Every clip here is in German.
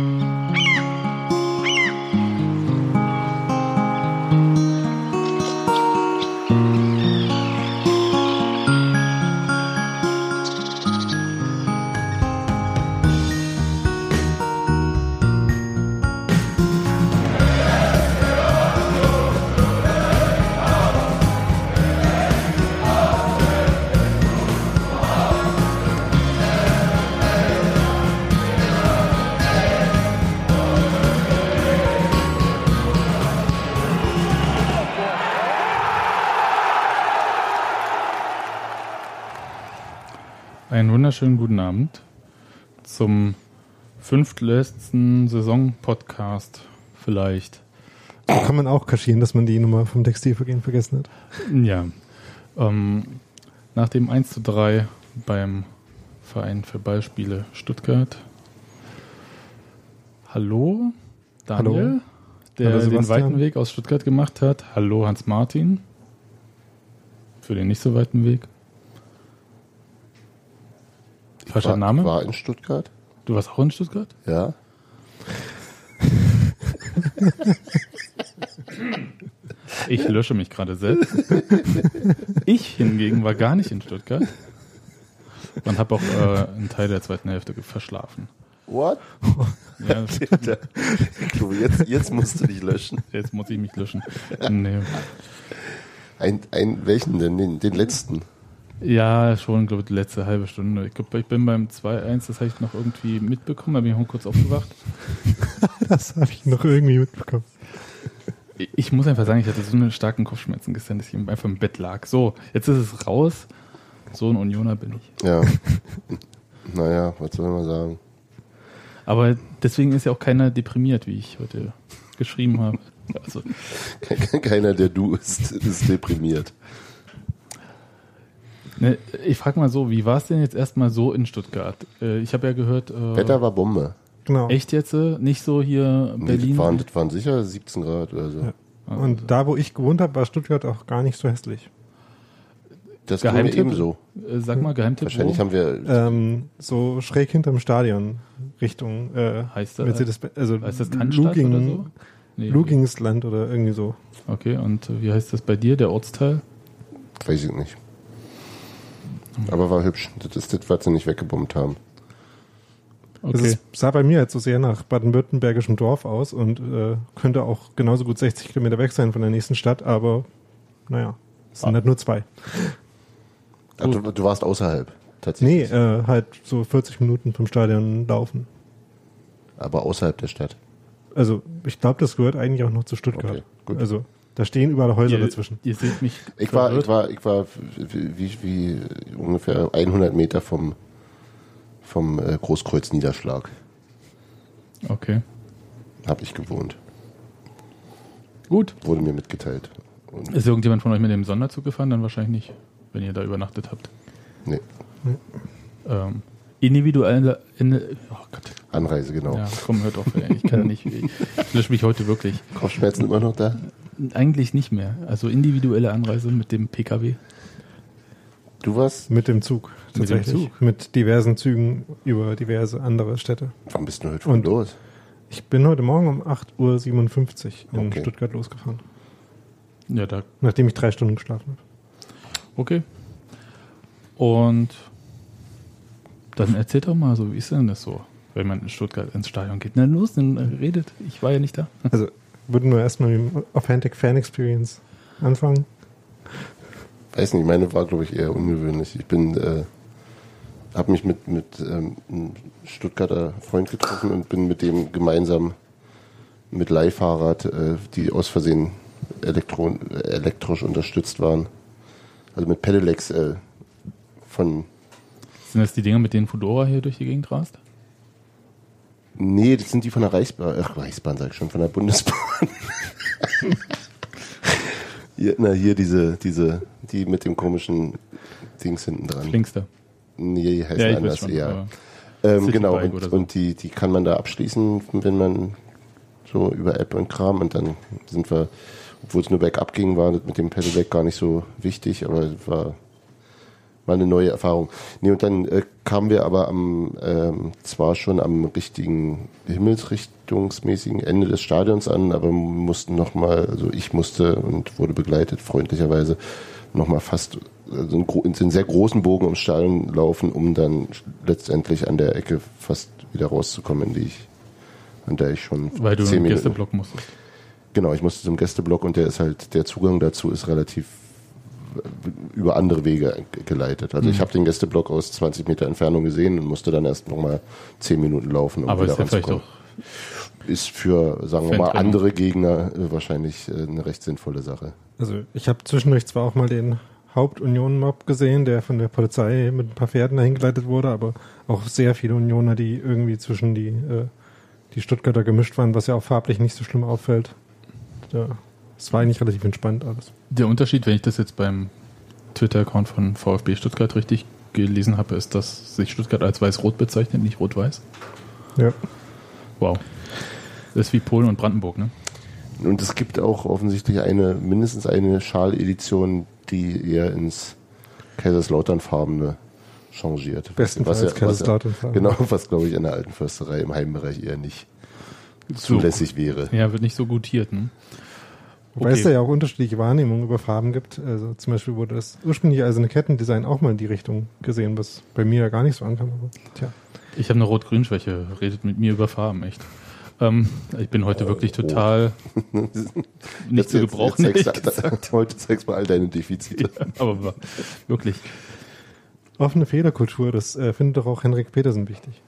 Einen wunderschönen guten Abend zum fünftletzten Saison-Podcast vielleicht. So kann man auch kaschieren, dass man die Nummer vom Textilvergehen vergessen hat. Ja. Ähm, nach dem 1 zu 3 beim Verein für Ballspiele Stuttgart. Hallo, Daniel, Hallo. der Hallo, den weiten Weg aus Stuttgart gemacht hat. Hallo, Hans-Martin. Für den nicht so weiten Weg. Falscher war, Name? War in Stuttgart. Du warst auch in Stuttgart? Ja. Ich lösche mich gerade selbst. Ich hingegen war gar nicht in Stuttgart und habe auch äh, einen Teil der zweiten Hälfte verschlafen. What? Ja, glaube, jetzt, jetzt musst du dich löschen. jetzt muss ich mich löschen. Nee. Ein, ein, welchen denn? Den, den letzten. Ja, schon, glaube ich, die letzte halbe Stunde. Ich glaube, ich bin beim 2-1, das habe ich noch irgendwie mitbekommen, da bin ich auch kurz aufgewacht. Das habe ich noch irgendwie mitbekommen. Ich- muss einfach sagen, ich hatte so eine starken Kopfschmerzen gestern, dass ich einfach im Bett lag. So, jetzt ist es raus. So ein Unioner bin ich. Ja. naja, was soll man sagen? Aber deswegen ist ja auch keiner deprimiert, wie ich heute geschrieben habe. Also, Keiner, der du ist, ist deprimiert. Ne, ich frage mal so, wie war es denn jetzt erstmal so in Stuttgart? Äh, ich habe ja gehört, äh, Wetter war Bombe. Genau. echt jetzt, äh, nicht so hier Nee, Berlin. das, waren, das waren sicher 17 Grad oder so. Ja. Und da, wo ich gewohnt habe, war Stuttgart auch gar nicht so hässlich. Das ging mir Geheimtipp? ebenso. Äh, sag mal, Geheimtipp. Wahrscheinlich wo? haben wir. Ähm, so schräg hinterm Stadion Richtung äh, Heißt das- Mercedes, also heißt das Cannstatt Luging, oder so? Nee. Lugingsland oder irgendwie so. Okay, und wie heißt das bei dir, der Ortsteil? Weiß ich nicht. Aber war hübsch. Das ist das, was sie nicht weggebombt haben. Es Okay. ist, sah bei mir jetzt so sehr nach baden-württembergischem Dorf aus und äh, könnte auch genauso gut 60 Kilometer weg sein von der nächsten Stadt, aber naja, es sind Ah. halt nur zwei. Ach, du, du warst außerhalb. Nee, Tatsächlich. äh, halt so 40 Minuten vom Stadion laufen. Aber außerhalb der Stadt. Also ich glaube, das gehört eigentlich auch noch zu Stuttgart. Okay, gut. Also da stehen überall Häuser ihr, dazwischen. ihr seht mich Ich war, ich war, ich war wie, wie ungefähr 100 Meter vom, vom äh, Großkreuz-Niederschlag. Okay. Habe ich gewohnt. Gut. Wurde mir mitgeteilt. Und, Ist irgendjemand von euch mit dem Sonderzug gefahren? Dann wahrscheinlich nicht, wenn ihr da übernachtet habt. nee, Ähm, individuelle, in, oh Gott, Anreise, genau. ja, komm, hört auf, ey. ich kann nicht, ich, ich lösche mich heute wirklich. Kopfschmerzen immer noch da? Eigentlich nicht mehr. Also individuelle Anreise mit dem PKW. Du warst, Mit dem Zug Mit dem tatsächlich. Zug? Mit diversen Zügen über diverse andere Städte. wann bist du heute Und- los? Ich bin heute Morgen um 8.57 Uhr in Okay. Stuttgart losgefahren, Ja, da nachdem ich drei Stunden geschlafen habe. Okay. Und dann erzählt doch mal so, wie ist denn das so, wenn man in Stuttgart ins Stadion geht? Na los, dann redet. Ich war ja nicht da. Also würden wir erstmal mit dem Authentic Fan Experience anfangen. Weiß nicht, meine war, glaube ich, eher ungewöhnlich. Ich bin, äh, habe mich mit, mit ähm, einem Stuttgarter Freund getroffen und bin mit dem gemeinsam mit Leihfahrrad, äh, die aus Versehen elektro elektrisch unterstützt waren. Also mit Pedelecs äh, von, Sind das die Dinger, mit denen Fudora hier durch die Gegend rast? Nee, das sind die von der Reichsbahn, ach, Reichsbahn sag ich schon, von der Bundesbahn. hier, na, hier diese, diese, die mit dem komischen Dings hinten dran. Flinkster. Nee, heißt Ja, anders, schon. ja. Ähm, genau, und, so. und die, die kann man da abschließen, wenn man so über App und Kram und dann sind wir, obwohl es nur bergab ging, war das mit dem Pedelec gar nicht so wichtig, aber es war mal eine neue Erfahrung. Nee, und dann äh, kamen wir aber am, ähm, zwar schon am richtigen himmelsrichtungsmäßigen Ende des Stadions an, aber mussten nochmal, also ich musste und wurde begleitet, freundlicherweise, nochmal fast also einen, gro- einen sehr großen Bogen ums Stadion laufen, um dann letztendlich an der Ecke fast wieder rauszukommen, in die ich, an der ich schon Weil du zehn Minuten- Gästeblock musstest. Genau, ich musste zum Gästeblock und der ist halt, der Zugang dazu ist relativ äh, über andere Wege ge- geleitet. Also Mhm. ich habe den Gästeblock aus 20 Meter Entfernung gesehen und musste dann erst nochmal 10 Minuten laufen, um Aber wieder ist ja ranzukommen. auch. Ist für, sagen wir mal, andere Gegner äh, wahrscheinlich äh, eine recht sinnvolle Sache. Also ich habe zwischendurch zwar auch mal den Hauptunion-Mob gesehen, der von der Polizei mit ein paar Pferden dahin geleitet wurde, aber auch sehr viele Unioner, die irgendwie zwischen die, äh, die Stuttgarter gemischt waren, was ja auch farblich nicht so schlimm auffällt. Ja, es war eigentlich relativ entspannt alles. Der Unterschied, wenn ich das jetzt beim Twitter-Account von VfB Stuttgart richtig gelesen habe, ist, dass sich Stuttgart als weiß-rot bezeichnet, nicht rot-weiß. Ja. Wow. Das ist wie Polen und Brandenburg, ne? Und es gibt auch offensichtlich eine, mindestens eine Schal-Edition, die eher ins Kaiserslautern-farbene changiert. Bestenfalls was Kaiserslautern-farben. Genau, was glaube ich in der alten Försterei im Heimbereich eher nicht zulässig wäre. Ja, wird nicht so gutiert, ne? Wobei Okay. es da ja auch unterschiedliche Wahrnehmungen über Farben gibt. Also zum Beispiel wurde das ursprüngliche Eiserne Kettendesign auch mal in die Richtung gesehen, was bei mir ja gar nicht so ankam. Aber tja. Ich habe eine Rot-Grün-Schwäche. Redet mit mir über Farben, echt. Ähm, ich bin heute wirklich total nicht zu gebrauchen, Jetzt, ehrlich zeigst, gesagt. heute zeigst du mal all deine Defizite. Ja, aber wirklich. Offene Fehlerkultur, das äh, findet doch auch Henrik Petersen wichtig.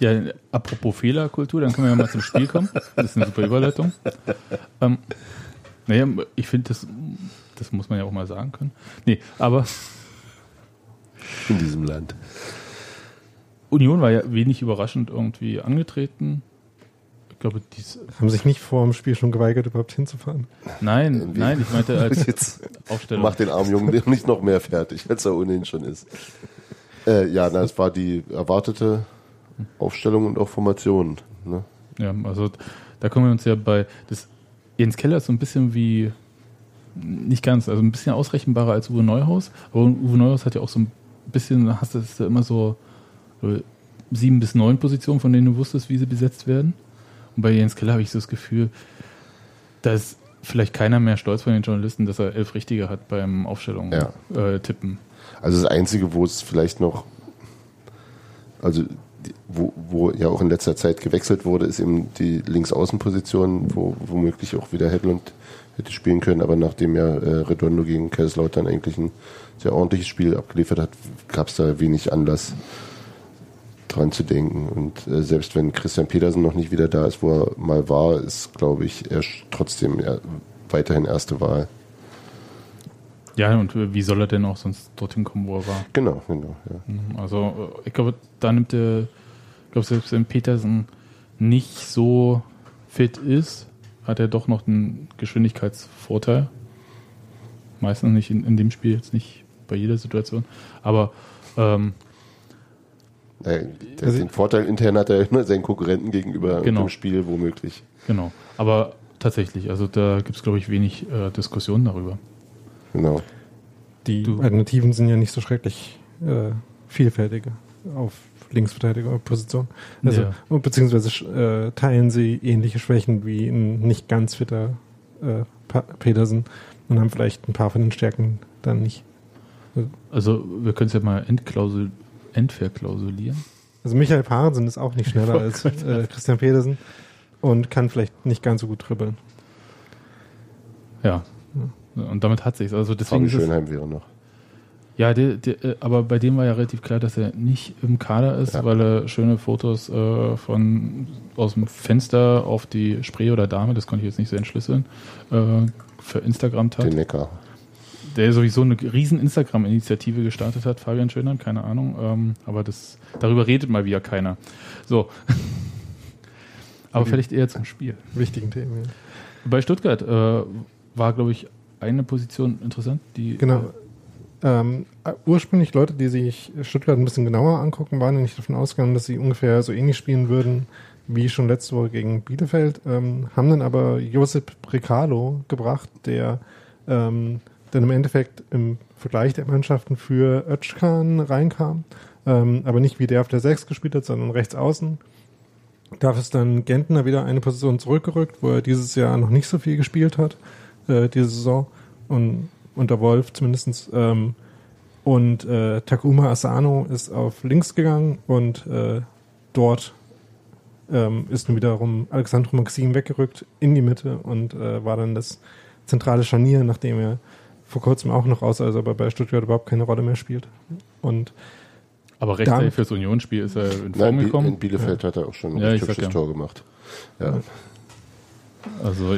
Ja, apropos Fehlerkultur, dann können wir ja mal zum Spiel kommen. Das ist eine super Überleitung. Ähm, naja, ich finde, das, das muss man ja auch mal sagen können. Nee, aber in diesem Land. Union war ja wenig überraschend irgendwie angetreten. Ich glaube, dies. Haben sich nicht vor dem Spiel schon geweigert, überhaupt hinzufahren. Nein, Irgendwie. nein, ich meinte als Jetzt Aufstellung. mach den armen Jungen nicht noch mehr fertig, als er ohnehin schon ist. Äh, ja, na, es war die erwartete Aufstellung und auch Formation. Ne? Ja, also da kommen wir uns ja bei. Das, Jens Keller ist so ein bisschen wie. Nicht ganz, also ein bisschen ausrechenbarer als Uwe Neuhaus. Aber Uwe Neuhaus hat ja auch so ein bisschen, hast du ja immer so, sieben bis neun Positionen, von denen du wusstest, wie sie besetzt werden. Und bei Jens Keller habe ich so das Gefühl, da ist vielleicht keiner mehr stolz von den Journalisten, dass er elf Richtige hat beim Aufstellung Ja. äh, tippen. Also das Einzige, wo es vielleicht noch, also wo, wo ja auch in letzter Zeit gewechselt wurde, ist eben die Linksaußenposition, wo womöglich auch wieder Hedlund hätte spielen können, aber nachdem ja äh, Redondo gegen Kaiserslautern eigentlich ein sehr ordentliches Spiel abgeliefert hat, gab es da wenig Anlass dran zu denken. Und äh, selbst wenn Christian Petersen noch nicht wieder da ist, wo er mal war, ist, glaube ich, er trotzdem ja, weiterhin erste Wahl. Ja, und wie soll er denn auch sonst dorthin kommen, wo er war? Genau, genau. Ja. Also äh, ich glaube, da nimmt der, ich glaube, selbst wenn Petersen nicht so fit ist, hat er doch noch einen Geschwindigkeitsvorteil. Meistens nicht in, in dem Spiel, jetzt nicht bei jeder Situation. Aber ähm, Äh, der, Also- den Vorteil intern hat er immer seinen Konkurrenten gegenüber Genau. im Spiel womöglich. genau. Aber tatsächlich, also da gibt es, glaube ich, wenig äh, Diskussionen darüber. Genau. Die Du- Alternativen sind ja nicht so schrecklich äh, vielfältige auf Linksverteidigerposition. Also, Ja. beziehungsweise äh, teilen sie ähnliche Schwächen wie ein nicht ganz fitter äh, Petersen und haben vielleicht ein paar von den Stärken dann nicht. Also wir können es ja mal entklausul entverklausulieren. Also Michael Parensen ist auch nicht schneller als äh, Christian Petersen und kann vielleicht nicht ganz so gut dribbeln. Ja. Und damit hat sich's. Also deswegen Fabi Schönheim wäre noch. Ja, der, der, äh, aber bei dem war ja relativ klar, dass er nicht im Kader ist, Ja. weil er schöne Fotos äh, von aus dem Fenster auf die Spree oder Dame, das konnte ich jetzt nicht so entschlüsseln, äh, für Instagram tat. Den Neckar. Der sowieso eine riesen Instagram-Initiative gestartet hat, Fabian Schönern, keine Ahnung, ähm, aber das darüber redet mal wieder keiner. So. aber vielleicht eher zum Spiel. Wichtigen Themen. Ja. Bei Stuttgart äh, war, glaube ich, eine Position interessant, die Genau. Ähm, äh, ursprünglich Leute, die sich Stuttgart ein bisschen genauer angucken, waren nicht davon ausgegangen, dass sie ungefähr so ähnlich spielen würden wie schon letzte Woche gegen Bielefeld, ähm, haben dann aber Josip Brecalo gebracht, der ähm, dann im Endeffekt im Vergleich der Mannschaften für Özcan reinkam, ähm, aber nicht wie der auf der 6 gespielt hat, sondern rechts außen. Dafür ist dann Gentner wieder eine Position zurückgerückt, wo er dieses Jahr noch nicht so viel gespielt hat, äh, diese Saison. Und unter Wolf zumindestens. Ähm, und äh, Takuma Asano ist auf links gegangen und äh, dort ähm, ist nun wiederum Alexandro Maxim weggerückt in die Mitte und äh, war dann das zentrale Scharnier, nachdem er vor kurzem auch noch aus, also aber bei Stuttgart überhaupt keine Rolle mehr spielt. Und aber rechtzeitig fürs Unionsspiel ist er in Form Nein, gekommen. In Bielefeld ja. hat er auch schon ein ja, hübsches ja. Tor gemacht. Ja. Also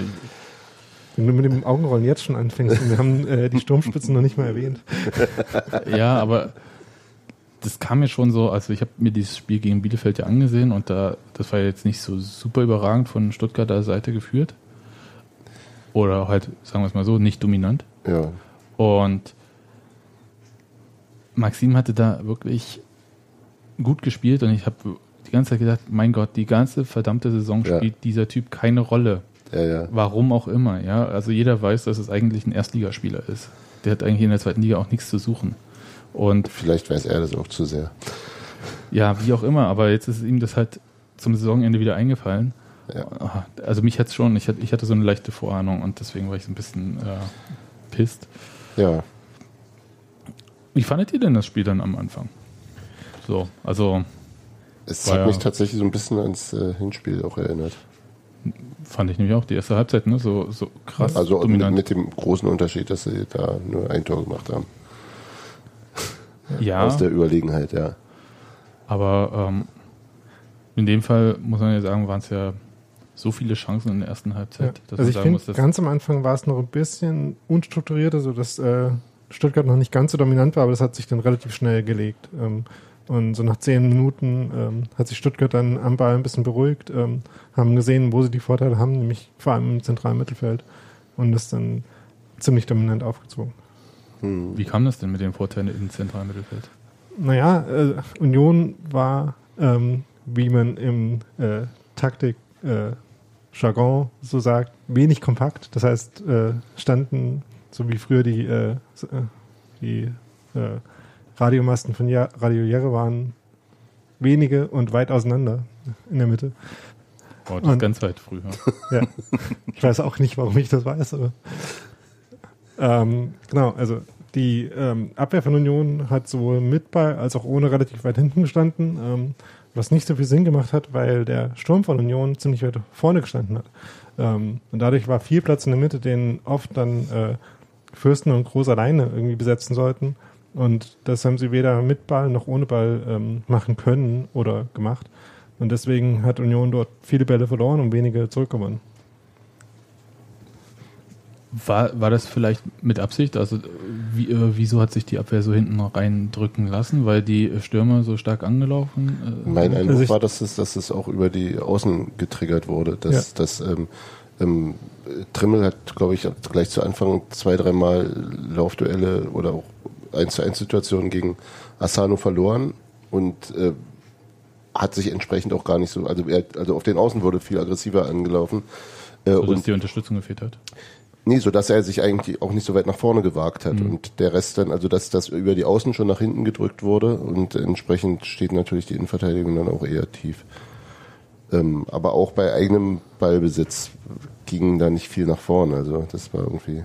wenn du mit dem Augenrollen jetzt schon anfängst und wir haben äh, die Sturmspitzen noch nicht mal erwähnt. ja, aber das kam mir schon so, also ich habe mir dieses Spiel gegen Bielefeld ja angesehen und da, das war jetzt nicht so super überragend von Stuttgarter Seite geführt. Oder halt, sagen wir es mal so, nicht dominant. Ja. Und Maxim hatte da wirklich gut gespielt und ich habe die ganze Zeit gedacht, mein Gott, die ganze verdammte Saison Ja. spielt dieser Typ keine Rolle. Ja, ja. Warum auch immer, ja. Also jeder weiß, dass es eigentlich ein Erstligaspieler ist. Der hat eigentlich in der zweiten Liga auch nichts zu suchen. Und Vielleicht weiß er das auch zu sehr. ja, wie auch immer, aber jetzt ist ihm das halt zum Saisonende wieder eingefallen. Ja. Also mich hat's schon, ich hatte, so eine leichte Vorahnung und deswegen war ich so ein bisschen äh, pisst. Ja. Wie fandet ihr denn das Spiel dann am Anfang? So, also Es hat ja- mich tatsächlich so ein bisschen ans äh, Hinspiel auch erinnert. Fand ich nämlich auch die erste Halbzeit, ne, so, so krass Also mit, dominant. mit dem großen Unterschied, dass sie da nur ein Tor gemacht haben. ja, Aus der Überlegenheit, ja. aber ähm, in dem Fall muss man ja sagen, waren es ja so viele Chancen in der ersten Ja. Halbzeit, dass Also ich sagen finde, muss, dass ganz am Anfang war es noch ein bisschen unstrukturierter, so dass äh, Stuttgart noch nicht ganz so dominant war, aber das hat sich dann relativ schnell gelegt. Ähm, und so nach zehn Minuten ähm, hat sich Stuttgart dann am Ball ein bisschen beruhigt, ähm, haben gesehen, wo sie die Vorteile haben, nämlich vor allem im zentralen Mittelfeld und das dann ziemlich dominant aufgezogen. Hm. wie kam das denn mit den Vorteilen im zentralen Mittelfeld? Naja, äh, Union war, ähm, wie man im äh, Taktik äh, Jargon so sagt, wenig kompakt. Das heißt, äh, standen, so wie früher die, äh, äh, die äh, Radiomasten von ja Radio Jerre waren, wenige und weit auseinander in der Mitte. Oh, das ist Und- ganz weit früher. Ja. ich weiß auch nicht, warum ich das weiß, aber ähm, genau, also die ähm, Abwehr von Union hat sowohl mit Ball als auch ohne relativ weit hinten gestanden, ähm, was nicht so viel Sinn gemacht hat, weil der Sturm von Union ziemlich weit vorne gestanden hat. Ähm, und dadurch war viel Platz in der Mitte, den oft dann äh, Fürsten und Groß alleine irgendwie besetzen sollten. Und das haben sie weder mit Ball noch ohne Ball ähm, machen können oder gemacht. Und deswegen hat Union dort viele Bälle verloren und wenige zurückgewonnen. War, war das vielleicht mit Absicht? Also wie, äh, wieso hat sich die Abwehr so hinten reindrücken lassen? Weil die Stürmer so stark angelaufen äh, Mein Eindruck Also ich- war, dass es, dass es auch über die Außen getriggert wurde. Dass, dass ähm, ähm, Trimmel hat, glaube ich, gleich zu Anfang zwei, dreimal Laufduelle oder auch 1 zu 1 Situationen gegen Asano verloren und äh, hat sich entsprechend auch gar nicht so, also, er, also auf den Außen wurde viel aggressiver angelaufen. Äh, so und die Unterstützung gefehlt hat? Nee, so dass er sich eigentlich auch nicht so weit nach vorne gewagt hat und der Rest dann, also dass das über die Außen schon nach hinten gedrückt wurde und entsprechend steht natürlich die Innenverteidigung dann auch eher tief. Ähm, aber auch bei eigenem Ballbesitz ging da nicht viel nach vorne, also das war irgendwie,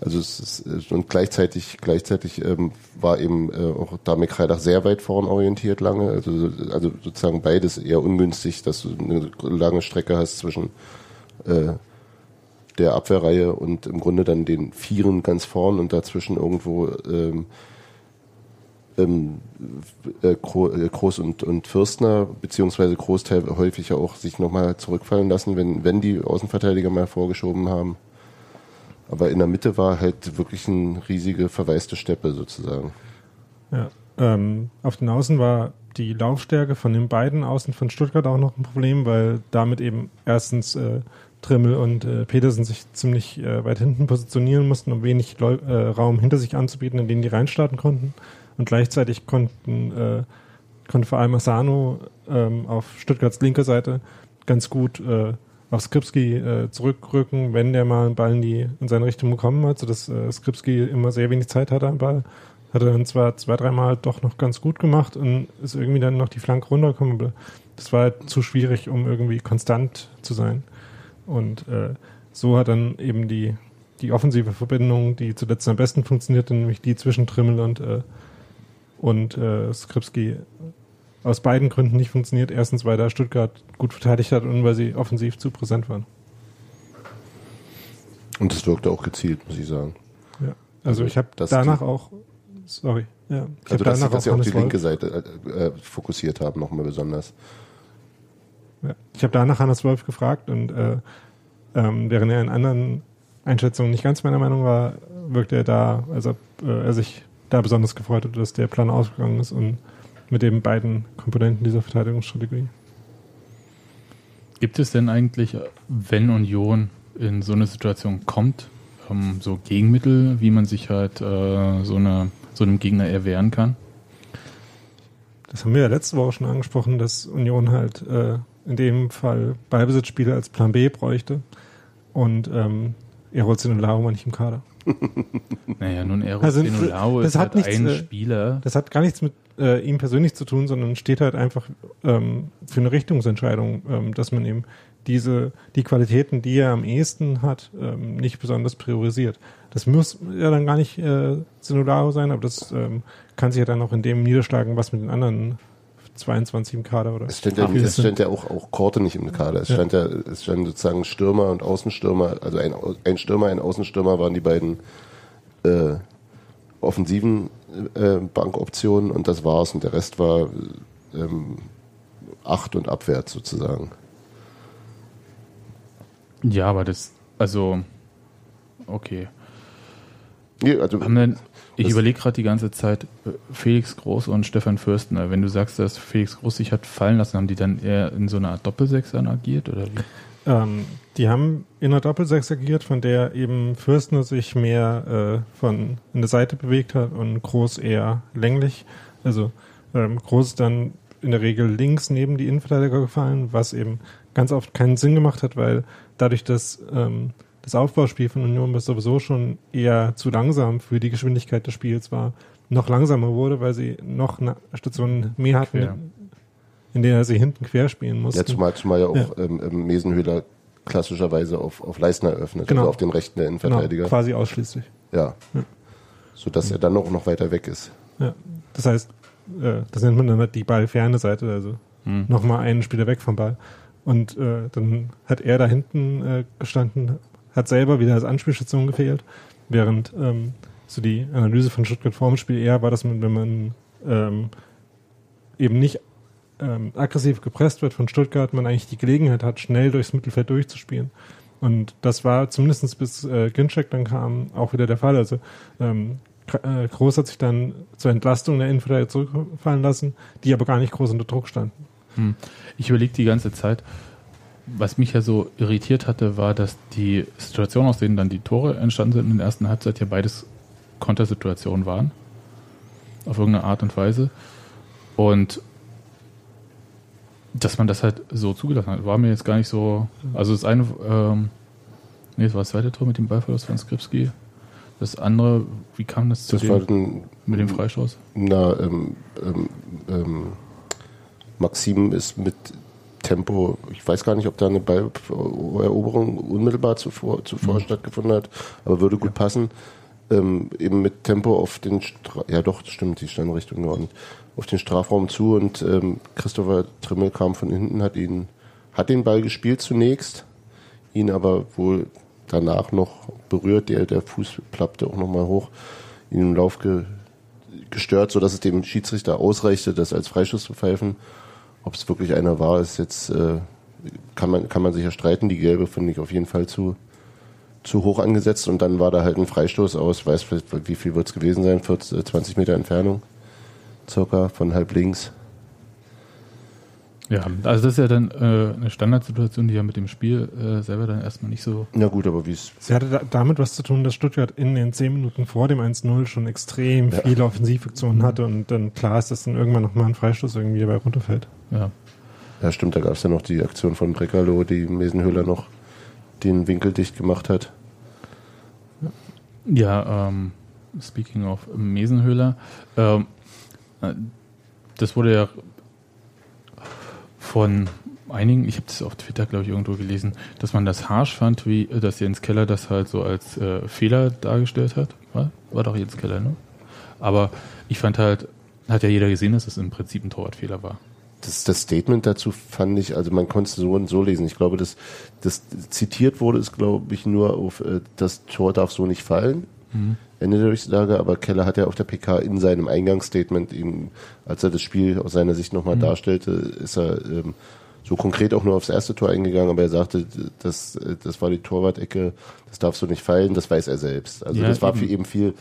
also es ist, und gleichzeitig, gleichzeitig ähm, war eben äh, auch Dame Kreidach sehr weit vorn orientiert lange, also, also sozusagen beides eher ungünstig, dass du eine lange Strecke hast zwischen äh, der Abwehrreihe und im Grunde dann den Vieren ganz vorn und dazwischen irgendwo ähm, ähm, äh, äh, Groß und, und Fürstner, beziehungsweise Großteil häufig ja auch sich nochmal zurückfallen lassen, wenn, wenn die Außenverteidiger mal vorgeschoben haben. Aber in der Mitte war halt wirklich eine riesige verwaiste Steppe sozusagen. Ja. Ähm, auf den Außen war die Laufstärke von den beiden Außen von Stuttgart auch noch ein Problem, weil damit eben erstens äh, Trimmel und äh, Petersen sich ziemlich äh, weit hinten positionieren mussten, um wenig Leu äh, Raum hinter sich anzubieten, in den die reinstarten konnten. Und gleichzeitig konnten, äh, konnte vor allem Asano ähm, auf Stuttgarts linker Seite ganz gut äh, auf Skripski äh, zurückrücken, wenn der mal einen Ball in, die, in seine Richtung bekommen hat, sodass äh, Skripski immer sehr wenig Zeit hatte am Ball. Hat er dann zwar zwei, dreimal doch noch ganz gut gemacht und ist irgendwie dann noch die Flanke runtergekommen, das war halt zu schwierig, um irgendwie konstant zu sein. Und äh, so hat dann eben die, die offensive Verbindung, die zuletzt am besten funktionierte, nämlich die zwischen Trimmel und, äh, und äh, Skripski, aus beiden Gründen nicht funktioniert. Erstens, weil da Stuttgart gut verteidigt hat und weil sie offensiv zu präsent waren. Und es wirkte auch gezielt, muss ich sagen. Ja. Also, ich habe das- danach auch, sorry, ja, ich Also dass, danach dass sie auch die Wolf- linke Seite äh, äh, fokussiert haben, nochmal besonders. Ja. Ich habe danach Hannes Wolf gefragt und äh, ähm, während er in anderen Einschätzungen nicht ganz meiner Meinung war, wirkte er da, also äh, er sich da besonders gefreut hat, dass der Plan ausgegangen ist und mit den beiden Komponenten dieser Verteidigungsstrategie. Gibt es denn eigentlich, wenn Union in so eine Situation kommt, ähm, so Gegenmittel, wie man sich halt äh, so, eine, so einem Gegner erwehren kann? Das haben wir ja letzte Woche schon angesprochen, dass Union halt äh, in dem Fall Ballbesitzspiele als Plan B bräuchte und ähm, Erol Zenolao war nicht im Kader. Naja, nun Eros Also, das ist halt nichts, ein äh, Spieler. Das hat gar nichts mit äh, ihm persönlich zu tun, sondern steht halt einfach ähm, für eine Richtungsentscheidung, ähm, dass man eben diese die Qualitäten, die er am ehesten hat, ähm, nicht besonders priorisiert. Das muss ja dann gar nicht äh, Sinularo sein, aber das ähm, kann sich ja dann auch in dem niederschlagen, was mit den anderen 22 im Kader oder Es stand ja, es stand ja auch, auch Korte nicht im Kader. Es Ja. stand ja, es stand sozusagen Stürmer und Außenstürmer, also ein, ein Stürmer, ein Außenstürmer waren die beiden äh, offensiven äh, Bankoptionen und das war's. Und der Rest war ähm, acht und abwärts sozusagen. Ja, aber das, also, okay. Nee, also, Haben denn, ich überlege gerade die ganze Zeit, äh, Felix Groß und Stefan Fürstner. Wenn du sagst, dass Felix Groß sich hat fallen lassen, haben die dann eher in so einer Art Doppelsechs dann agiert? Oder wie? Ähm, die haben in einer Doppelsechs agiert, von der eben Fürstner sich mehr äh, von in der Seite bewegt hat und Groß eher länglich. Also ähm, Groß ist dann in der Regel links neben die Innenverteidiger gefallen, was eben ganz oft keinen Sinn gemacht hat, weil dadurch, dass ähm, das Aufbauspiel von Union was sowieso schon eher zu langsam für die Geschwindigkeit des Spiels war, noch langsamer wurde, weil sie noch eine Station mehr hatten, Quer. in der sie hinten quer spielen mussten. ja, zumal, zumal ja auch Ähm, ähm, Mesenhöhler klassischerweise auf, auf Leistner eröffnet, Genau. also auf den rechten der Innenverteidiger. Genau, quasi ausschließlich. Ja. Ja. So dass er dann auch noch weiter weg ist. Ja. Das heißt, äh, das nennt man dann halt die ballferne Seite, also Hm. nochmal einen Spieler weg vom Ball. Und äh, dann hat er da hinten äh, gestanden, hat selber wieder als Anspielstation gefehlt, während ähm, so die Analyse von Stuttgart vorm Spiel eher war, dass man, wenn man ähm, eben nicht ähm, aggressiv gepresst wird von Stuttgart, man eigentlich die Gelegenheit hat, schnell durchs Mittelfeld durchzuspielen. Und das war zumindest bis äh, Ginczek dann kam auch wieder der Fall. Also ähm, K- äh, Groß hat sich dann zur Entlastung der Innenverteidiger zurückfallen lassen, die aber gar nicht groß unter Druck standen. Hm. Ich überlege die ganze Zeit, was mich ja so irritiert hatte, war, dass die Situationen, aus denen dann die Tore entstanden sind in der ersten Halbzeit, ja beides Kontersituationen waren. Auf irgendeine Art und Weise. Und dass man das halt so zugelassen hat, war mir jetzt gar nicht so. Also das eine, ähm, nee, das war das zweite Tor mit dem Ballverlust von Skripski. Das andere, wie kam das zu Das dem, dann mit dem Freistoß? Na, ähm, ähm, ähm, Maxim ist mit Tempo, ich weiß gar nicht, ob da eine Balleroberung unmittelbar zuvor, zuvor Mhm. stattgefunden hat, aber würde gut passen. Ähm, eben mit Tempo auf den, Stra ja doch, stimmt, die stand Richtung Norden, auf den Strafraum zu und ähm, Christopher Trimmel kam von hinten, hat ihn, hat den Ball gespielt zunächst, ihn aber wohl danach noch berührt, der, der Fuß plappte auch nochmal hoch, ihn im Lauf ge, gestört, sodass es dem Schiedsrichter ausreichte, das als Freistoß zu pfeifen. Ob es wirklich einer war, ist jetzt, äh, kann man, kann man sich ja streiten. Die gelbe finde ich auf jeden Fall zu, zu hoch angesetzt und dann war da halt ein Freistoß aus, weiß wie viel wird es gewesen sein, 40, äh, 20 Meter Entfernung, circa von halb links. Ja, also das ist ja dann äh, eine Standardsituation, die ja mit dem Spiel äh, selber dann erstmal nicht so. Na gut, aber wie es, Sie hatte da, damit was zu tun, dass Stuttgart in den zehn Minuten vor dem 1-0 schon extrem Ja. viele Offensivaktionen hatte und dann klar ist, dass dann irgendwann nochmal ein Freistoß irgendwie dabei runterfällt. Ja. Ja, stimmt, da gab es ja noch die Aktion von Brekalo, die Mesenhöhler noch den Winkel dicht gemacht hat. Ja, ähm, speaking of Mesenhöhler, ähm, äh, das wurde ja von einigen, ich habe das auf Twitter, glaube ich, irgendwo gelesen, dass man das harsch fand, wie äh, dass Jens Keller das halt so als äh, Fehler dargestellt hat. War, war doch Jens Keller, ne? Aber ich fand halt, hat ja jeder gesehen, dass es im Prinzip ein Torwartfehler war. Das, das Statement dazu fand ich, also man konnte es so und so lesen. Ich glaube, das, das zitiert wurde, ist glaube ich nur auf, äh, das Tor darf so nicht fallen. Mhm. Ende der Durchsage, aber Keller hat ja auf der PK in seinem Eingangsstatement ihm, als er das Spiel aus seiner Sicht nochmal mhm. darstellte, ist er ähm, so konkret auch nur aufs erste Tor eingegangen, aber er sagte, das, das war die Torwart-Ecke, das darfst du nicht fallen, das weiß er selbst. Also ja, das war eben. für eben viel.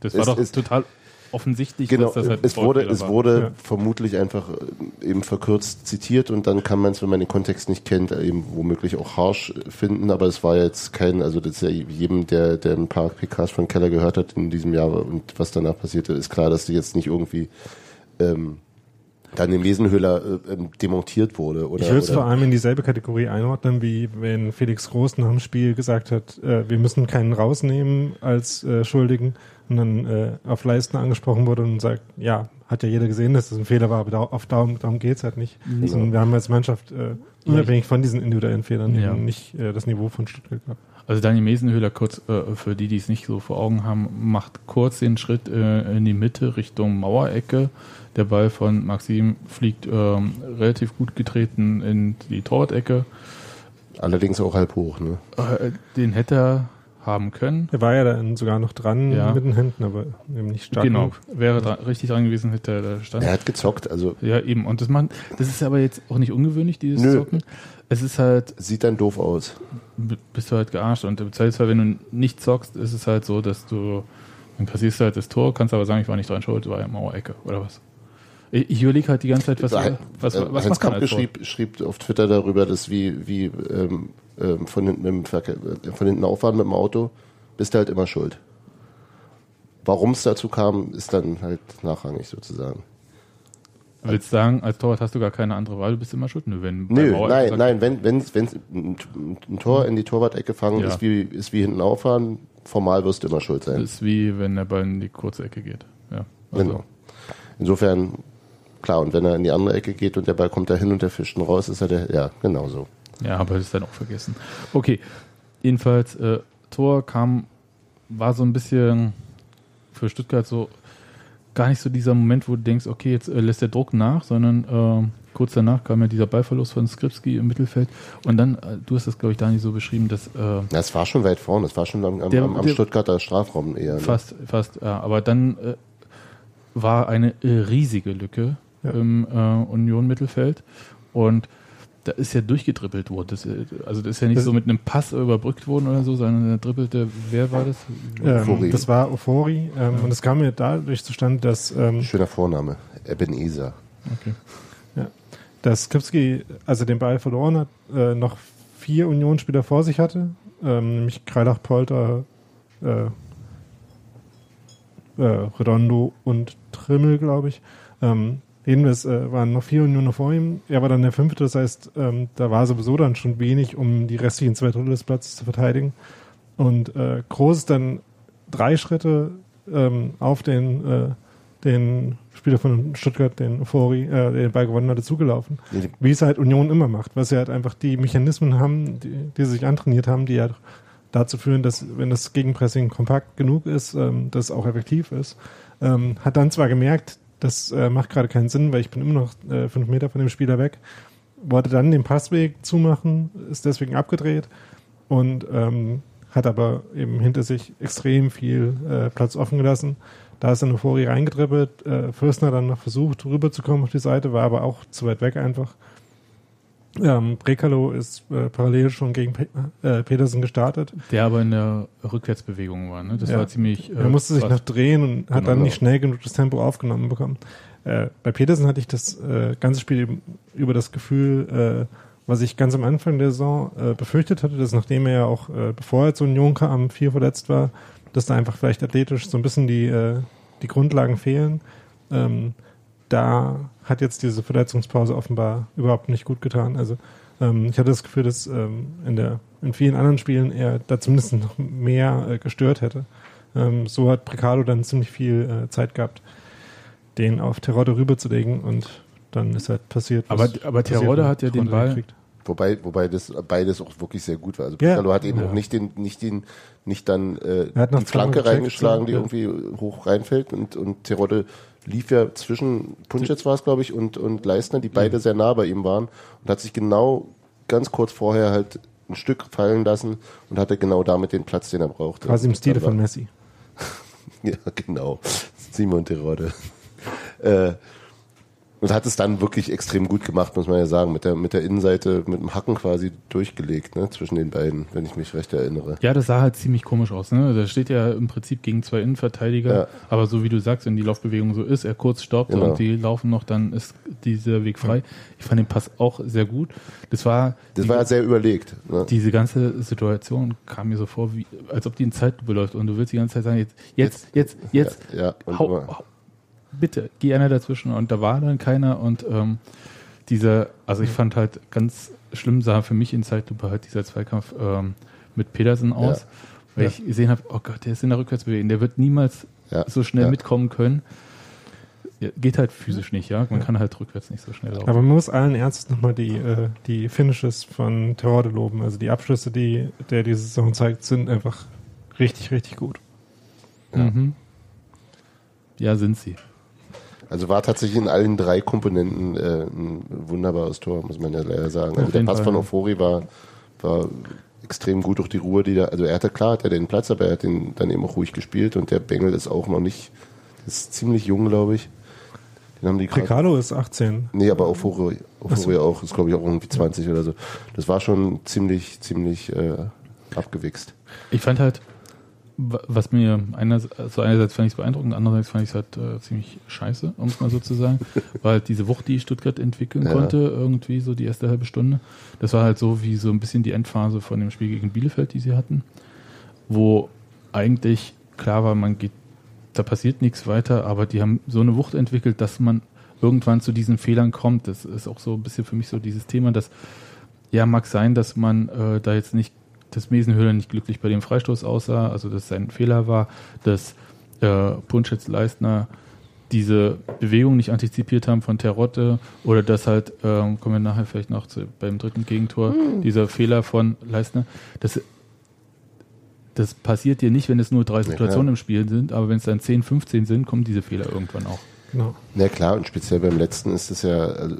Das war doch total offensichtlich, genau, dass das halt es wurde, es wurde ja. vermutlich einfach äh, eben verkürzt zitiert und dann kann man es, wenn man den Kontext nicht kennt, eben womöglich auch harsh finden, aber es war jetzt kein, also das ist ja jedem, der, der ein paar PKs von Keller gehört hat in diesem Jahr und was danach passierte, ist klar, dass die jetzt nicht irgendwie ähm, dann im Wesenhöhler äh, ähm, demontiert wurde. Oder, ich würde es vor allem in dieselbe Kategorie einordnen, wie wenn Felix Groß nach dem Spiel gesagt hat, äh, wir müssen keinen rausnehmen als äh, Schuldigen und dann äh, auf Leisten angesprochen wurde und sagt, ja, hat ja jeder gesehen, dass das ein Fehler war, aber da, auf Daumen, darum geht's halt nicht. Ja. Also wir haben als Mannschaft äh, unabhängig von diesen individuellen Fehlern ja. nicht äh, das Niveau von Stuttgart gehabt. Also Daniel Mesenhöhler, kurz äh, für die, die es nicht so vor Augen haben, macht kurz den Schritt äh, in die Mitte Richtung Mauerecke. Der Ball von Maxim fliegt ähm, relativ gut getreten in die Torwart-Ecke. Allerdings auch halb hoch, ne? Äh, den hätte er haben können. Er war ja dann sogar noch dran ja. mit den Händen, aber eben nicht stark. Genau, genug. wäre dran, richtig dran gewesen, hätte er da stand. Er hat gezockt, also. Ja, eben. Und das, man, das ist aber jetzt auch nicht ungewöhnlich, dieses Nö. Zocken. Es ist halt. Sieht dann doof aus. Bist du halt gearscht. Und im Zweifelsfall, wenn du nicht zockst, ist es halt so, dass du. Dann kassierst du halt das Tor, kannst aber sagen, ich war nicht dran schuld, war ja Mauerecke oder was. Ich überlege halt die ganze Zeit, was, was, was, was, was Hans Kampke schrieb, schrieb auf Twitter darüber, dass wie, wie ähm, ähm, von, hinten Verkehr, äh, von hinten auffahren mit dem Auto, bist du halt immer schuld. Warum es dazu kam, ist dann halt nachrangig sozusagen. Willst du sagen, als Torwart hast du gar keine andere Wahl, du bist immer schuld? Nö, wenn Nö nein, nein, wenn, wenn, wenn ein Tor in die Torwart-Ecke fangen, ja. ist, wie, ist wie hinten auffahren, formal wirst du immer schuld sein. Das ist wie, wenn der Ball in die kurze Ecke geht. Ja, also. Genau. Insofern, klar, und wenn er in die andere Ecke geht und der Ball kommt da hin und der fischt ihn raus, ist er der, ja, genau so. Ja, aber das ist dann auch vergessen. Okay, jedenfalls, äh, Tor kam, war so ein bisschen für Stuttgart so gar nicht so dieser Moment, wo du denkst, okay, jetzt äh, lässt der Druck nach, sondern äh, kurz danach kam ja dieser Ballverlust von Skripski im Mittelfeld und dann, äh, du hast das glaube ich Dani so beschrieben, dass... Äh, ja, es war schon weit vorne, es war schon am, der, am, am der, Stuttgarter Strafraum eher. Ne? Fast, fast, ja, aber dann äh, war eine äh, riesige Lücke ja. im äh, Union-Mittelfeld und da ist ja durchgedribbelt worden. Das, äh, also das ist ja nicht das so mit einem Pass überbrückt worden oder so, sondern er dribbelte, wer war das? Ähm, das war Ofori ähm, ja. und es kam ja dadurch zustande, dass... Ähm, Schöner Vorname, Ebenezer. Okay. Ja. Dass Skripski, also den Ball verloren hat, äh, noch vier Unionsspieler vor sich hatte, ähm, nämlich Kreilach, Polter, äh, äh, Redondo und Trimmel, glaube ich. Ähm, Jedenfalls äh, waren noch vier Unionen vor ihm. Er war dann der fünfte, das heißt, ähm, da war sowieso dann schon wenig, um die restlichen zwei Drittel des Platzes zu verteidigen. Und äh, Groß ist dann drei Schritte ähm, auf den, äh, den Spieler von Stuttgart, den Fori, äh, den Ball gewonnen hatte, zugelaufen. Wie es halt Union immer macht, weil sie halt einfach die Mechanismen haben, die, die sie sich antrainiert haben, die halt dazu führen, dass wenn das Gegenpressing kompakt genug ist, ähm, das auch effektiv ist. Ähm, hat dann zwar gemerkt, das äh, macht gerade keinen Sinn, weil ich bin immer noch äh, fünf Meter von dem Spieler weg. Wollte dann den Passweg zumachen, ist deswegen abgedreht und ähm, hat aber eben hinter sich extrem viel äh, Platz offen gelassen. Da ist dann Euphorie reingedribbelt, äh, Fürstner dann noch versucht rüberzukommen auf die Seite, war aber auch zu weit weg einfach. Ähm, Brekalo ist äh, parallel schon gegen Pe äh, Petersen gestartet. Der aber in der Rückwärtsbewegung war, ne? Das ja. war ziemlich. Äh, er musste sich noch drehen und hat genau. dann nicht schnell genug das Tempo aufgenommen bekommen. Äh, bei Petersen hatte ich das äh, ganze Spiel über das Gefühl, äh, was ich ganz am Anfang der Saison befürchtet hatte, dass nachdem er ja auch, bevor er zu Union kam, vier verletzt war, dass da einfach vielleicht athletisch so ein bisschen die, äh, die Grundlagen fehlen. Ähm, da hat jetzt diese Verletzungspause offenbar überhaupt nicht gut getan. Also ähm, ich hatte das Gefühl, dass ähm, in, der, in vielen anderen Spielen er da zumindest noch mehr äh, gestört hätte. Ähm, so hat Precado dann ziemlich viel äh, Zeit gehabt, den auf Terodde rüberzulegen und dann ist halt passiert. Aber, aber Terodde hat ja den Ball. gekriegt. Wobei, wobei das beides auch wirklich sehr gut war. Also Ja. Picalo hat eben Ja. auch nicht den, nicht den, nicht dann äh, die Flanke reingeschlagen, die gecheckt, irgendwie hoch reinfällt und und Terodde lief ja zwischen Punschitz war es glaube ich und und Leistner, die beide sehr nah bei ihm waren und hat sich genau ganz kurz vorher halt ein Stück fallen lassen und hatte genau damit den Platz, den er brauchte. Quasi im Stile von Messi. Ja, genau. Simon Terodde. äh, und hat es dann wirklich extrem gut gemacht, muss man ja sagen. Mit der, mit der Innenseite, mit dem Hacken quasi durchgelegt, ne, zwischen den beiden, wenn ich mich recht erinnere. Ja, das sah halt ziemlich komisch aus. Ne? Da steht ja im Prinzip gegen zwei Innenverteidiger. Ja. Aber so wie du sagst, wenn die Laufbewegung so ist, er kurz stoppt Genau. und die laufen noch, dann ist dieser Weg frei. Ich fand den Pass auch sehr gut. Das war, Das die, war ja sehr überlegt. Ne? diese ganze Situation kam mir so vor, wie, als ob die in Zeitlupe läuft und du willst die ganze Zeit sagen, jetzt, jetzt, jetzt, jetzt, Ja, ja, hau, bitte, geh einer dazwischen und da war dann keiner und ähm, dieser, also ich fand halt ganz schlimm sah für mich in Zeitlupe halt dieser Zweikampf ähm, mit Pedersen aus, Ja. weil Ja. ich gesehen habe, oh Gott, der ist in der Rückwärtsbewegung, der wird niemals Ja, so schnell ja. mitkommen können. Geht halt physisch nicht, ja. Man kann halt rückwärts nicht so schnell laufen. Aber man muss allen Ernstes nochmal die, äh, die Finishes von Terodde loben. Also die Abschlüsse, die der diese Saison zeigt, sind einfach richtig, richtig gut. Ja. Mhm. ja, sind sie. Also war tatsächlich in allen drei Komponenten äh, ein wunderbares Tor, muss man ja leider sagen. Also der Pass Fall, von. Ofori war, war extrem gut durch die Ruhe, die da, also er hatte klar, hat er den Platz, aber er hat den dann eben auch ruhig gespielt und der Bengel ist auch noch nicht, ist ziemlich jung, glaube ich. Den haben die Precado ist 18. Nee, aber Ofori, Ofori auch, ist glaube ich auch irgendwie 20 oder so. Das war schon ziemlich, ziemlich äh, abgewichst. Ich fand halt, was mir einerseits, also einerseits fand ich es beeindruckend, andererseits fand ich es halt äh, ziemlich scheiße, um es mal so zu sagen, weil halt diese Wucht, die Stuttgart entwickeln Ja. konnte, irgendwie so die erste halbe Stunde, das war halt so wie so ein bisschen die Endphase von dem Spiel gegen Bielefeld, die sie hatten, wo eigentlich klar war, man geht, da passiert nichts weiter, aber die haben so eine Wucht entwickelt, dass man irgendwann zu diesen Fehlern kommt. Das ist auch so ein bisschen für mich so dieses Thema, dass ja, mag sein, dass man äh, da jetzt nicht, dass Mesenhöhler nicht glücklich bei dem Freistoß aussah, also dass es ein Fehler war, dass äh, Punschitz Leistner diese Bewegung nicht antizipiert haben von Terotte oder dass halt, ähm, kommen wir nachher vielleicht noch zu, beim dritten Gegentor, dieser Fehler von Leistner, das, das passiert dir nicht, wenn es nur drei Situationen klar. im Spiel sind, aber wenn es dann 10, 15 sind, kommen diese Fehler irgendwann auch. Genau. Na klar, und speziell beim letzten ist es ja, also,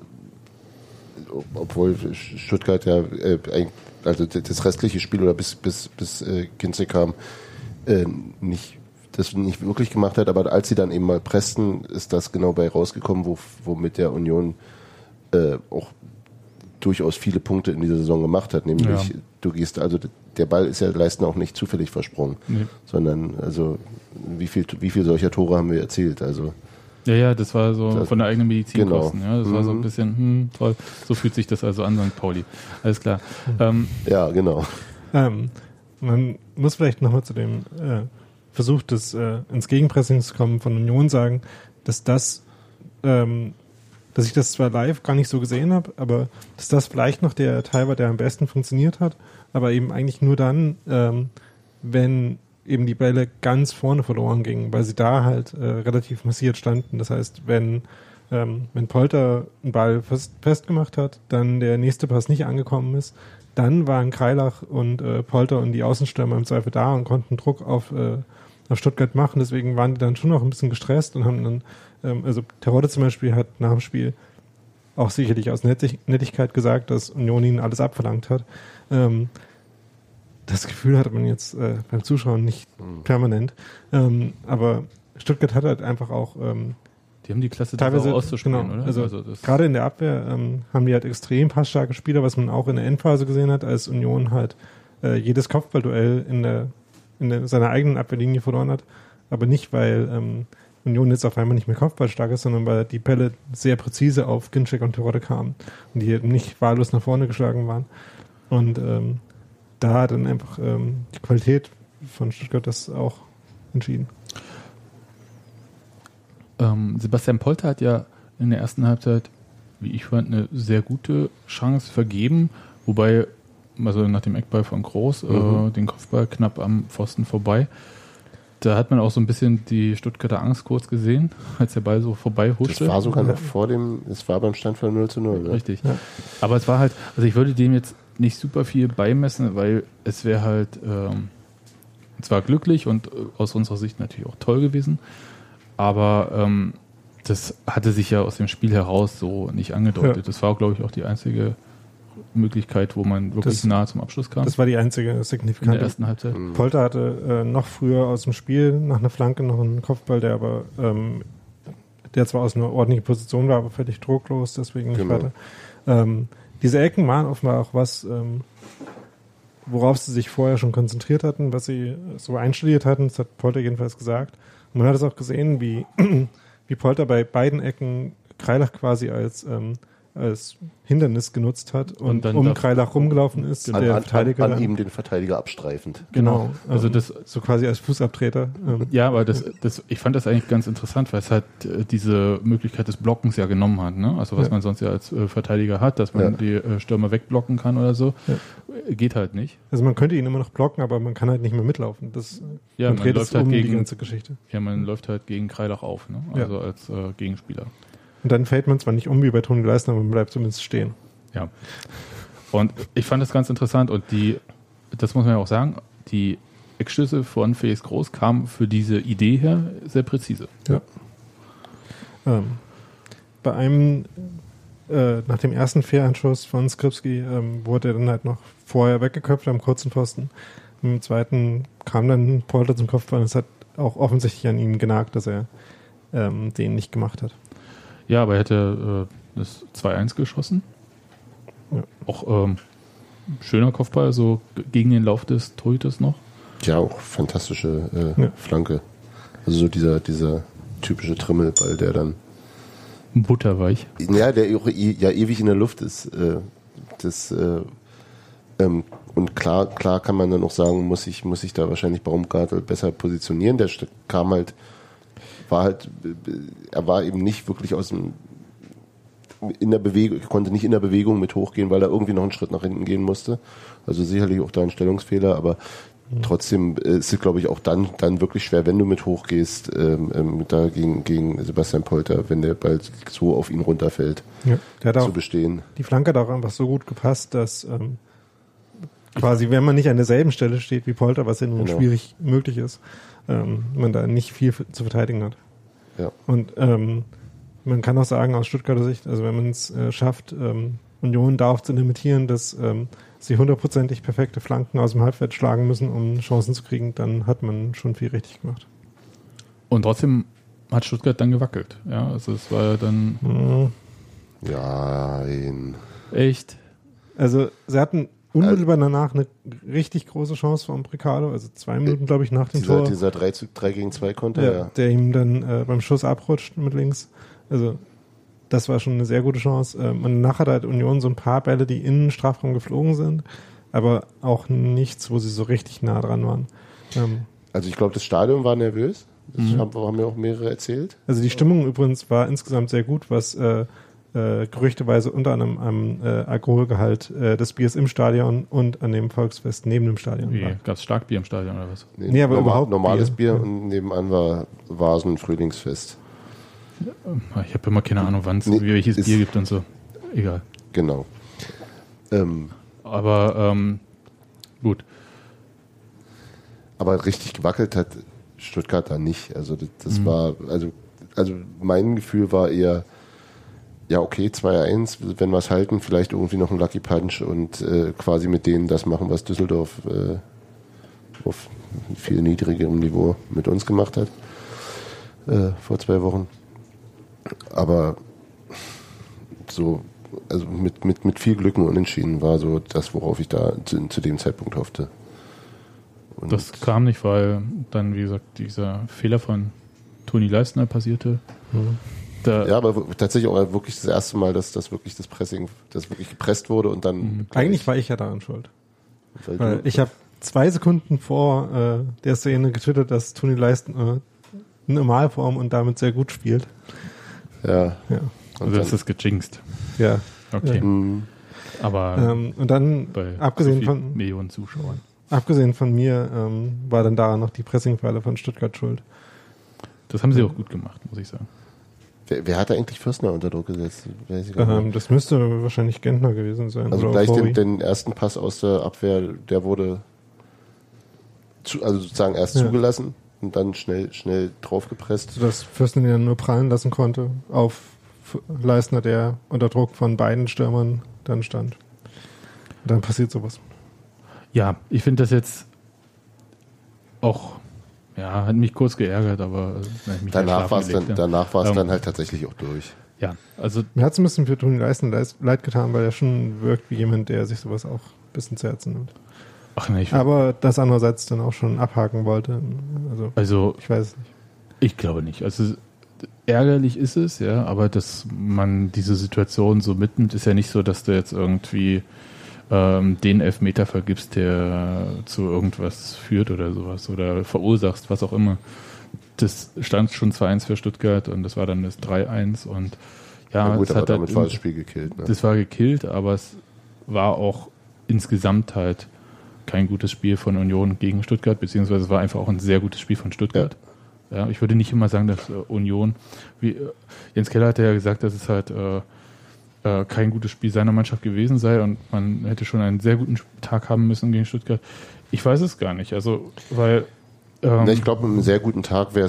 ob- obwohl Stuttgart ja, äh, eigentlich- also das restliche Spiel oder bis, bis, bis äh, Kinze kam, äh, nicht, das nicht wirklich gemacht hat, aber als sie dann eben mal pressten, ist das genau bei rausgekommen, wo, womit der Union äh, auch durchaus viele Punkte in dieser Saison gemacht hat, nämlich Ja. du gehst, also der Ball ist ja Leisten auch nicht zufällig versprungen, Nee. sondern also wie viel, wie viel solcher Tore haben wir erzielt, also Ja, ja, das war so Das- von der eigenen Medizinkosten. genau. Ja, das war so ein Mhm. bisschen, hm, toll. So fühlt sich das also an, St. Pauli. Alles klar. Ähm, ja, genau. Ähm, man muss vielleicht nochmal zu dem äh, Versuch des äh, ins Gegenpressing zu kommen von Union sagen, dass das, ähm, dass ich das zwar live gar nicht so gesehen habe, aber dass das vielleicht noch der Teil war, der am besten funktioniert hat, aber eben eigentlich nur dann, ähm, wenn eben die Bälle ganz vorne verloren gingen, weil sie da halt äh, relativ massiert standen. Das heißt, wenn ähm, wenn Polter einen Ball fest, festgemacht hat, dann der nächste Pass nicht angekommen ist, dann waren Kreilach und äh, Polter und die Außenstürmer im Zweifel da und konnten Druck auf, äh, auf Stuttgart machen. Deswegen waren die dann schon noch ein bisschen gestresst und haben dann, ähm, also Terodde zum Beispiel hat nach dem Spiel auch sicherlich aus Nettig Nettigkeit gesagt, dass Union ihnen alles abverlangt hat. Ähm, das Gefühl hatte man jetzt äh, beim Zuschauen nicht permanent. Ähm, aber Stuttgart hat halt einfach auch ähm, die haben die Klasse, teilweise auszuspielen, genau, oder? Also, das, gerade in der Abwehr ähm, haben die halt extrem passstarke Spieler, was man auch in der Endphase gesehen hat, als Union halt äh, jedes Kopfballduell in der in der, seiner eigenen Abwehrlinie verloren hat, aber nicht weil ähm, Union jetzt auf einmal nicht mehr kopfballstark ist, sondern weil die Bälle sehr präzise auf Ginczek und Terodde kamen und die eben nicht wahllos nach vorne geschlagen waren und ähm, da hat dann einfach ähm, die Qualität von Stuttgart das auch entschieden. ähm, Sebastian Polter hat ja in der ersten Halbzeit, wie ich fand, eine sehr gute Chance vergeben, wobei, also nach dem Eckball von Groß, Mhm. äh, den Kopfball knapp am Pfosten vorbei. Da hat man auch so ein bisschen die Stuttgarter Angst kurz gesehen, als der Ball so vorbei huschte. Das war sogar noch vor dem, es war beim Stand von 0 zu 0. Ne? Richtig. Aber es war halt, also ich würde dem jetzt nicht super viel beimessen, weil es wäre halt ähm, zwar glücklich und äh, aus unserer Sicht natürlich auch toll gewesen, aber ähm, das hatte sich ja aus dem Spiel heraus so nicht angedeutet. Ja. Das war, glaube ich, auch die einzige Möglichkeit, wo man wirklich Das- nahe zum Abschluss kam. Das war die einzige in der signifikante. ersten Halbzeit. Polter hatte äh, noch früher aus dem Spiel nach einer Flanke noch einen Kopfball, der aber ähm, der zwar aus einer ordentlichen Position war, aber völlig drucklos, deswegen nicht Genau. weiter. Ähm, diese Ecken waren offenbar auch was, ähm, worauf sie sich vorher schon konzentriert hatten, was sie so einstudiert hatten, das hat Polter jedenfalls gesagt. Und man hat es auch gesehen, wie, wie Polter bei beiden Ecken Kreilach quasi als, ähm, als Hindernis genutzt hat und, Und dann um Kreilach rumgelaufen ist, An, der an, Verteidiger an, an dann- ihm den Verteidiger abstreifend. Genau. Also ähm, das- so quasi als Fußabtreter. Ähm, Ja, aber das, das, ich fand das eigentlich ganz interessant, weil es halt äh, diese Möglichkeit des Blockens ja genommen hat. Ne? Also was Ja. man sonst ja als äh, Verteidiger hat, dass man Ja. die äh, Stürmer wegblocken kann oder so, äh, geht halt nicht. Also man könnte ihn immer noch blocken, aber man kann halt nicht mehr mitlaufen. Das Ja, man man läuft es halt um die gegen, ganze Geschichte. ja, man läuft halt gegen Kreilach auf, ne? Ja. also als äh, Gegenspieler. Und dann fällt man zwar nicht um wie bei Toni Leisner, aber man bleibt zumindest stehen. Ja. Und ich fand das ganz interessant und die, das muss man ja auch sagen, die Eckschüsse von Felix Groß kamen für diese Idee her sehr präzise. Ähm, bei einem, äh, nach dem ersten Fehlanschluss von Skripski, ähm, wurde er dann halt noch vorher weggeköpft am kurzen Pfosten. Im zweiten kam dann Polter zum Kopfball und es hat auch offensichtlich an ihm genagt, dass er ähm, den nicht gemacht hat. Ja, aber er hätte äh, das 2-1 geschossen. Ja. Auch ähm, schöner Kopfball, so gegen den Lauf des Torhüters noch. Ja, auch fantastische äh, Ja. Flanke. Also so dieser, dieser typische Trimmelball, der dann, Butterweich. ja, der auch e- ja ewig in der Luft ist. Äh, das, äh, ähm, und klar, klar kann man dann auch sagen, muss ich, muss ich da wahrscheinlich Baumgartel besser positionieren. Der kam halt, war halt, er war eben nicht wirklich aus dem, in der Bewegung, konnte nicht in der Bewegung mit hochgehen, weil er irgendwie noch einen Schritt nach hinten gehen musste. Also sicherlich auch da ein Stellungsfehler, aber trotzdem äh, ist es, glaube ich, auch dann, dann wirklich schwer, wenn du mit hochgehst, ähm, ähm, da gegen, gegen Sebastian Polter, wenn der Ball so auf ihn runterfällt, Ja. Der zu bestehen. die Flanke hat auch einfach so gut gepasst, dass ähm, quasi, wenn man nicht an derselben Stelle steht wie Polter, was ja nun Genau. schwierig möglich ist, ähm, man da nicht viel zu verteidigen hat. Ja. Und ähm, man kann auch sagen, aus Stuttgarter Sicht, also wenn man es äh, schafft, ähm, Union darauf zu limitieren, dass ähm, sie hundertprozentig perfekte Flanken aus dem Halbfeld schlagen müssen, um Chancen zu kriegen, dann hat man schon viel richtig gemacht. Und trotzdem hat Stuttgart dann gewackelt. Ja, also es war ja dann Mhm. Ja, echt. Also sie hatten unmittelbar danach eine richtig große Chance vom Bricado, also zwei Minuten, glaube ich, nach dem dieser, Tor. dieser 3, zu, 3 gegen 2 Konter, Ja, ja. der ihm dann äh, beim Schuss abrutscht mit links. Also das war schon eine sehr gute Chance. Ähm, und nachher hat Union so ein paar Bälle, die in den Strafraum geflogen sind, aber auch nichts, wo sie so richtig nah dran waren. Ähm, Also ich glaube, das Stadion war nervös. Das Mhm. haben, haben mir auch mehrere erzählt. also die Stimmung übrigens war insgesamt sehr gut, was äh, äh, gerüchteweise unter anderem am äh, Alkoholgehalt äh, des Biers im Stadion und an dem Volksfest neben dem Stadion Wie, gab es Starkbier im Stadion oder was? Nee, aber überhaupt Normales Bier. Bier, und nebenan war Vasen Frühlingsfest. Ich habe immer keine Ahnung, wann es Nee, welches ist- Bier gibt und so. Egal. Genau. Ähm, Aber ähm, gut. aber richtig gewackelt hat Stuttgart da nicht. Also das, Mhm. das war, also, also mein Gefühl war eher, ja okay, 2-1, wenn wir es halten, vielleicht irgendwie noch ein Lucky Punch und äh, quasi mit denen das machen, was Düsseldorf äh, auf viel niedrigerem Niveau mit uns gemacht hat äh, vor zwei Wochen. Aber so, also mit, mit, mit viel Glück und Unentschieden war so das, worauf ich da zu, zu dem Zeitpunkt hoffte. Und Das kam nicht, weil dann, wie gesagt, dieser Fehler von Toni Leistner passierte. Da, Ja, aber tatsächlich auch wirklich das erste Mal, dass das wirklich das Pressing, das wirklich gepresst wurde und dann. Eigentlich war ich ja daran schuld. weil Weil ich habe zwei Sekunden vor äh, der Szene getwittert, dass Toni Leisten äh, eine Normalform und damit sehr gut spielt. ja, Ja. Also das ist gejinxt. Ja. Okay. Mhm. Aber Ähm, und dann, bei abgesehen von, Millionen Zuschauern. abgesehen von mir, ähm, war dann daran noch die Pressingfalle von Stuttgart schuld. Das haben sie auch gut gemacht, muss ich sagen. Wer, wer hat da eigentlich Fürstner unter Druck gesetzt? Weiß ich gar nicht. Ähm, das müsste wahrscheinlich Gentner gewesen sein. Also oder gleich den, den ersten Pass aus der Abwehr, der wurde zu, also sozusagen erst Ja. zugelassen und dann schnell, schnell draufgepresst. sodass Fürsten ihn dann nur prallen lassen konnte auf Leistner, der unter Druck von beiden Stürmern dann stand. Und dann passiert sowas. Ja, ich finde das jetzt auch, ja, hat mich kurz geärgert, aber äh, mich Danach war es dann, ja. danach war es Ähm, dann halt tatsächlich auch durch. Ja, also Mir hat es ein bisschen für Toni Leistner leis- leid getan, weil er schon wirkt wie jemand, der sich sowas auch ein bisschen zu Herzen nimmt. ach nee, ich, Aber das andererseits dann auch schon abhaken wollte. Also, also ich weiß es nicht. ich glaube nicht. Also ärgerlich ist es, ja, aber dass man diese Situation so mitnimmt, ist ja nicht so, dass du jetzt irgendwie ähm, den Elfmeter vergibst, der zu irgendwas führt oder sowas oder verursachst, was auch immer. Das stand schon 2-1 für Stuttgart und das war dann das 3-1 und ja, Na gut, aber hat halt damit war das Spiel gekillt. Ne? das war gekillt, aber es war auch insgesamt halt kein gutes Spiel von Union gegen Stuttgart, beziehungsweise es war einfach auch ein sehr gutes Spiel von Stuttgart. Ja, ich würde nicht immer sagen, dass äh, Union, wie äh, Jens Keller hatte ja gesagt, dass es halt äh, äh, kein gutes Spiel seiner Mannschaft gewesen sei und man hätte schon einen sehr guten Tag haben müssen gegen Stuttgart. Ich weiß es gar nicht, also weil ähm, ich glaube, mit einem sehr guten Tag wär,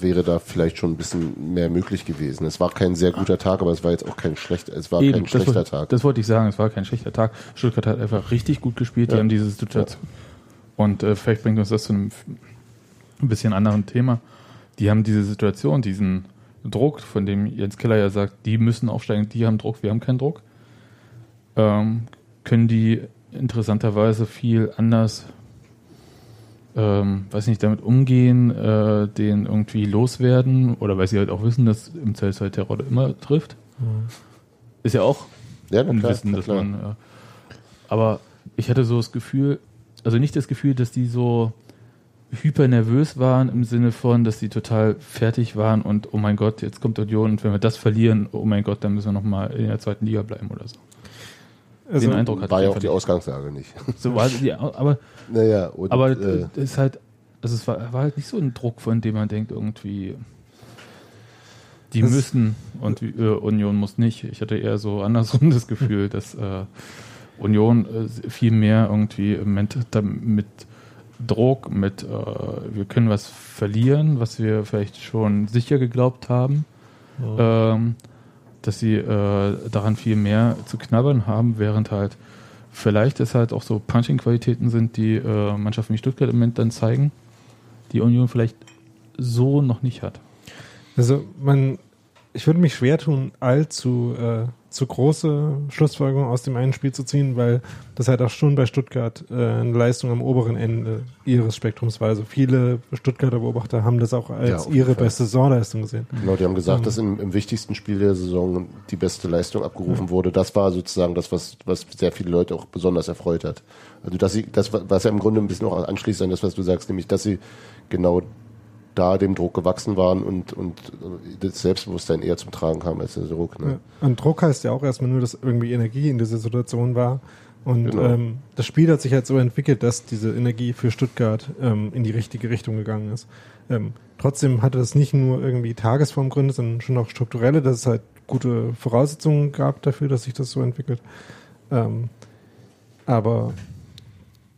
wäre da vielleicht schon ein bisschen mehr möglich gewesen. Es war kein sehr guter Tag, aber es war jetzt auch kein schlechter, es war Eben, kein das schlechter wollte- Tag. Das wollte ich sagen, es war kein schlechter Tag. Stuttgart hat einfach richtig gut gespielt, die Ja. haben diese Situation. Und äh, vielleicht bringt uns das zu einem ein bisschen anderen Thema. Die haben diese Situation, diesen Druck, von dem Jens Keller ja sagt, die müssen aufsteigen, die haben Druck, wir haben keinen Druck. Ähm, können die interessanterweise viel anders, ähm, weiß nicht, damit umgehen, äh, den irgendwie loswerden oder weil sie halt auch wissen, dass im Zweifelsfall Terror immer trifft. Ist ja auch ja, ein klar, Wissen, dass klar. man. Ja. Aber ich hatte so das Gefühl, also nicht das Gefühl, dass die so hyper nervös waren im Sinne von, dass die total fertig waren und oh mein Gott, jetzt kommt Union und wenn wir das verlieren, oh mein Gott, dann müssen wir nochmal in der zweiten Liga bleiben oder so. Also, Den Eindruck hatte war ja auch die nicht. Ausgangslage nicht. So war die, aber naja, und, aber äh, ist halt, also es war, war halt nicht so ein Druck, von dem man denkt, irgendwie, die müssen und äh, Union muss nicht. Ich hatte eher so andersrum das Gefühl, dass äh, Union äh, viel mehr irgendwie mit, mit Druck, mit äh, wir können was verlieren, was wir vielleicht schon sicher geglaubt haben, ähm, dass sie äh, daran viel mehr zu knabbern haben, während halt vielleicht es halt auch so Punching-Qualitäten sind, die äh, Mannschaften wie Stuttgart im Moment dann zeigen, die Union vielleicht so noch nicht hat. Also man, ich würde mich schwer tun, allzu äh, zu große Schlussfolgerungen aus dem einen Spiel zu ziehen, weil das halt auch schon bei Stuttgart äh, eine Leistung am oberen Ende ihres Spektrums war. Also viele Stuttgarter Beobachter haben das auch Ja, als jeden ihre Fall. beste Saisonleistung gesehen. Genau, die haben gesagt, Mhm. dass im, im wichtigsten Spiel der Saison die beste Leistung abgerufen wurde. Das war sozusagen das, was, was sehr viele Leute auch besonders erfreut hat. Also, dass sie, das, was ja im Grunde ein bisschen auch anschließt an das, was du sagst, nämlich, dass sie genau da dem Druck gewachsen waren und, und das Selbstbewusstsein eher zum Tragen kam als der Druck. Ne? Ja. Und Druck heißt ja auch erstmal nur, dass irgendwie Energie in dieser Situation war. Und Genau. ähm, das Spiel hat sich halt so entwickelt, dass diese Energie für Stuttgart ähm, in die richtige Richtung gegangen ist. Ähm, trotzdem hatte das nicht nur irgendwie Tagesformgründe, sondern schon auch strukturelle, dass es halt gute Voraussetzungen gab dafür, dass sich das so entwickelt. Ähm, aber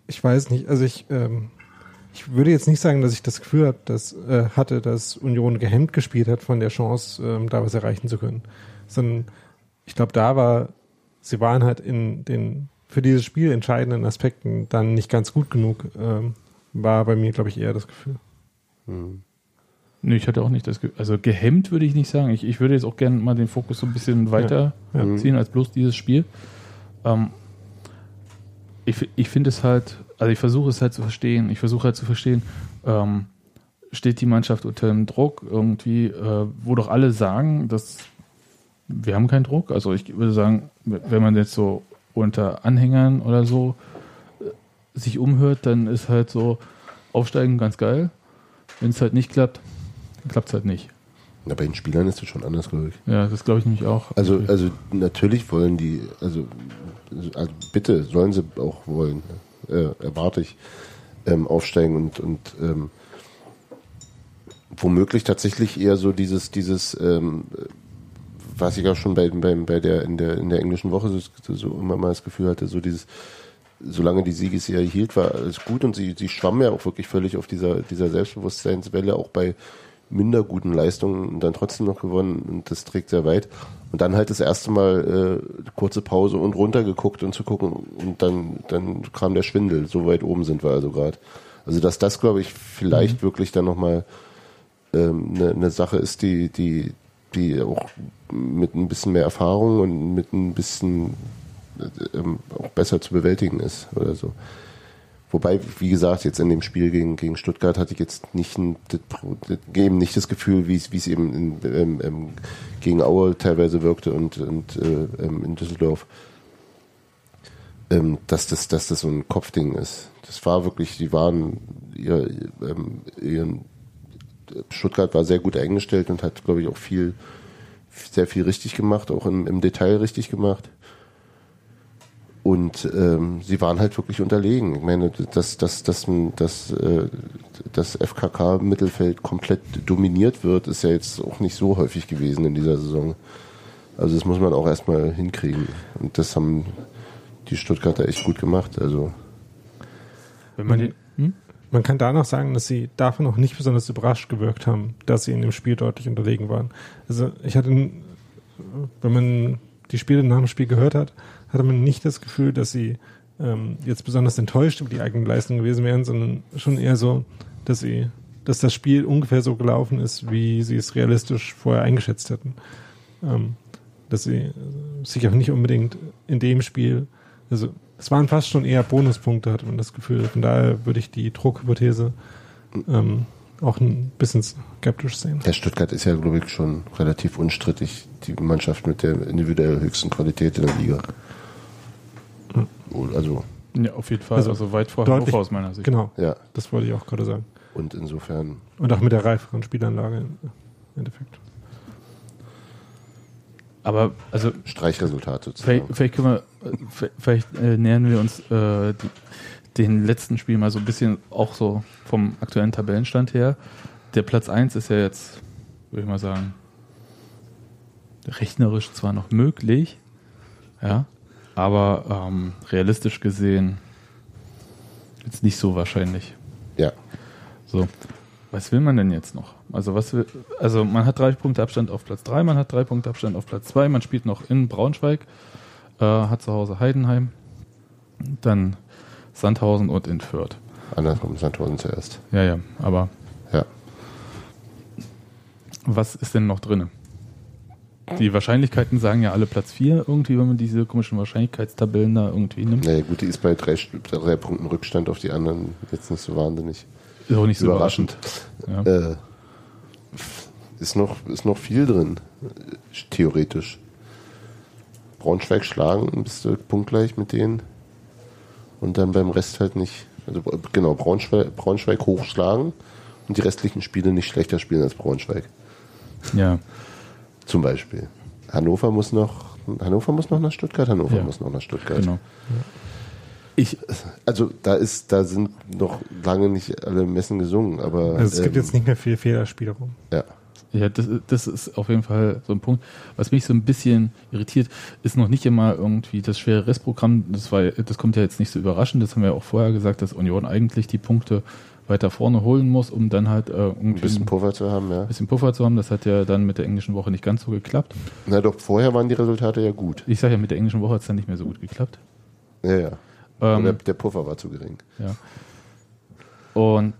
ich weiß nicht, also ich, ähm, ich würde jetzt nicht sagen, dass ich das Gefühl hab, dass, äh, hatte, dass Union gehemmt gespielt hat von der Chance, ähm, da was erreichen zu können. Sondern ich glaube, da war, sie waren halt in den für dieses Spiel entscheidenden Aspekten dann nicht ganz gut genug, ähm, war bei mir, glaube ich, eher das Gefühl. Hm. Nee, ich hatte auch nicht das Gefühl, also gehemmt würde ich nicht sagen. Ich, ich würde jetzt auch gerne mal den Fokus so ein bisschen weiter Ja. Mhm. ziehen als bloß dieses Spiel. Ähm, ich ich finde es halt, also ich versuche es halt zu verstehen. Ich versuche halt zu verstehen, ähm, steht die Mannschaft unter dem Druck irgendwie, äh, wo doch alle sagen, dass wir haben keinen Druck. Also ich würde sagen, wenn man jetzt so unter Anhängern oder so äh, sich umhört, dann ist halt so Aufsteigen ganz geil. Wenn es halt nicht klappt, klappt es halt nicht. Ja, bei den Spielern ist das schon anders, glaube ich. Ja, das glaube ich nämlich auch. Also, also natürlich wollen die, also, also bitte sollen sie auch wollen, äh, erwarte ich, ähm, aufsteigen und, und ähm, womöglich tatsächlich eher so dieses, dieses, ähm, was ich auch schon bei, bei, bei der, in der, in der englischen Woche so, so immer mal das Gefühl hatte, so dieses, solange die Siegesserie hielt, war alles gut und sie, sie schwamm ja auch wirklich völlig auf dieser, dieser Selbstbewusstseinswelle, auch bei minder guten Leistungen und dann trotzdem noch gewonnen und das trägt sehr weit. Und dann halt das erste Mal äh, kurze Pause und runtergeguckt und zu gucken und dann, dann kam der Schwindel, so weit oben sind wir also gerade. Also dass das, glaube ich, vielleicht mhm. wirklich dann nochmal ähm, eine ne Sache ist, die, die, die auch mit ein bisschen mehr Erfahrung und mit ein bisschen ähm, auch besser zu bewältigen ist oder so. Wobei, wie gesagt, jetzt in dem Spiel gegen, gegen Stuttgart hatte ich jetzt nicht, ein, eben nicht das Gefühl, wie es, wie es eben in, ähm, ähm, gegen Aue teilweise wirkte und, und äh, ähm, in Düsseldorf, ähm, dass, das, dass das so ein Kopfding ist. Das war wirklich, die waren, ihr, ähm, ihren, Stuttgart war sehr gut eingestellt und hat, glaube ich, auch viel, sehr viel richtig gemacht, auch im, im Detail richtig gemacht. Und ähm, sie waren halt wirklich unterlegen. Ich meine, dass, dass, dass, dass äh, das FKK-Mittelfeld komplett dominiert wird, ist ja jetzt auch nicht so häufig gewesen in dieser Saison. Also das muss man auch erstmal hinkriegen. Und das haben die Stuttgarter echt gut gemacht. Also wenn man, den, hm? man kann danach sagen, dass sie davon auch nicht besonders überrascht gewirkt haben, dass sie in dem Spiel deutlich unterlegen waren. Also ich hatte, wenn man die Spiele nach dem Spiel gehört hat, hatte man nicht das Gefühl, dass sie ähm, jetzt besonders enttäuscht über die eigenen Leistungen gewesen wären, sondern schon eher so, dass sie, dass das Spiel ungefähr so gelaufen ist, wie sie es realistisch vorher eingeschätzt hätten. Ähm, dass sie sich auch nicht unbedingt in dem Spiel, also es waren fast schon eher Bonuspunkte, hatte man das Gefühl. Von daher würde ich die Druckhypothese ähm, auch ein bisschen skeptisch sehen. Der Stuttgart ist ja, glaube ich, schon relativ unstrittig die Mannschaft mit der individuell höchsten Qualität in der Liga. Also. Ja, auf jeden Fall. Also, also weit vor Hannover aus meiner Sicht. Genau. Ja. Das wollte ich auch gerade sagen. Und insofern. Und auch mit der reiferen Spielanlage im Endeffekt. Aber, also. Streichresultat sozusagen. Vielleicht, vielleicht können wir, vielleicht äh, nähern wir uns äh, die, den letzten Spiel mal so ein bisschen auch so vom aktuellen Tabellenstand her. Der Platz 1 ist ja jetzt, würde ich mal sagen, rechnerisch zwar noch möglich, ja, aber ähm, realistisch gesehen jetzt nicht so wahrscheinlich. Ja. So, was will man denn jetzt noch? Also was will, also man hat drei Punkte Abstand auf Platz 3, man hat drei Punkte Abstand auf Platz 2, man spielt noch in Braunschweig, äh, hat zu Hause Heidenheim, dann Sandhausen und in Fürth. Andersrum Sandhausen zuerst. Ja, ja, aber. Ja. Was ist denn noch drin? Die Wahrscheinlichkeiten sagen ja alle Platz 4 irgendwie, wenn man diese komischen Wahrscheinlichkeitstabellen da irgendwie nimmt. Naja, gut, die ist bei drei, drei Punkten Rückstand auf die anderen jetzt nicht so wahnsinnig. Ist auch nicht so überraschend. überraschend. Ja. Äh, ist, noch, ist noch viel drin, theoretisch. Braunschweig schlagen, bist du punktgleich mit denen. Und dann beim Rest halt nicht. Also genau, Braunschweig, Braunschweig hochschlagen und die restlichen Spiele nicht schlechter spielen als Braunschweig. Ja. Zum Beispiel. Hannover muss noch, Hannover muss noch nach Stuttgart, Hannover ja. muss noch nach Stuttgart. Genau. Ich, also da ist, da sind noch lange nicht alle Messen gesungen, aber. Also es gibt ähm, jetzt nicht mehr viel Fehlerspielraum. Ja. Ja, das, das ist auf jeden Fall so ein Punkt. Was mich so ein bisschen irritiert, ist noch nicht immer irgendwie das schwere Restprogramm. Das war, das kommt ja jetzt nicht so überraschend. Das haben wir ja auch vorher gesagt, dass Union eigentlich die Punkte weiter vorne holen muss, um dann halt äh, ein bisschen Puffer zu haben, ja. Ein bisschen Puffer zu haben. Das hat ja dann mit der englischen Woche nicht ganz so geklappt. Na doch, vorher waren die Resultate ja gut. Ich sage ja, mit der englischen Woche hat es dann nicht mehr so gut geklappt. Ja, ja. Ähm, der, der Puffer war zu gering. Ja. Und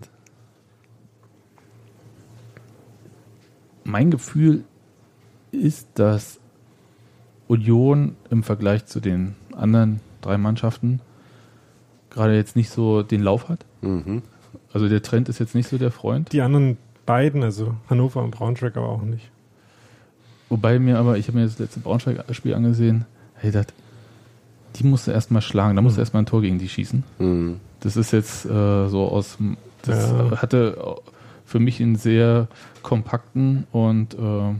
mein Gefühl ist, dass Union im Vergleich zu den anderen drei Mannschaften gerade jetzt nicht so den Lauf hat. Mhm. Also der Trend ist jetzt nicht so der Freund. Die anderen beiden, also Hannover und Braunschweig aber auch nicht. Wobei mir aber, ich habe mir das letzte Braunschweig-Spiel angesehen, hey, das, die musste erstmal schlagen, da musste mhm. erstmal ein Tor gegen die schießen. Mhm. Das ist jetzt äh, so aus, das ja. hatte für mich einen sehr kompakten und äh,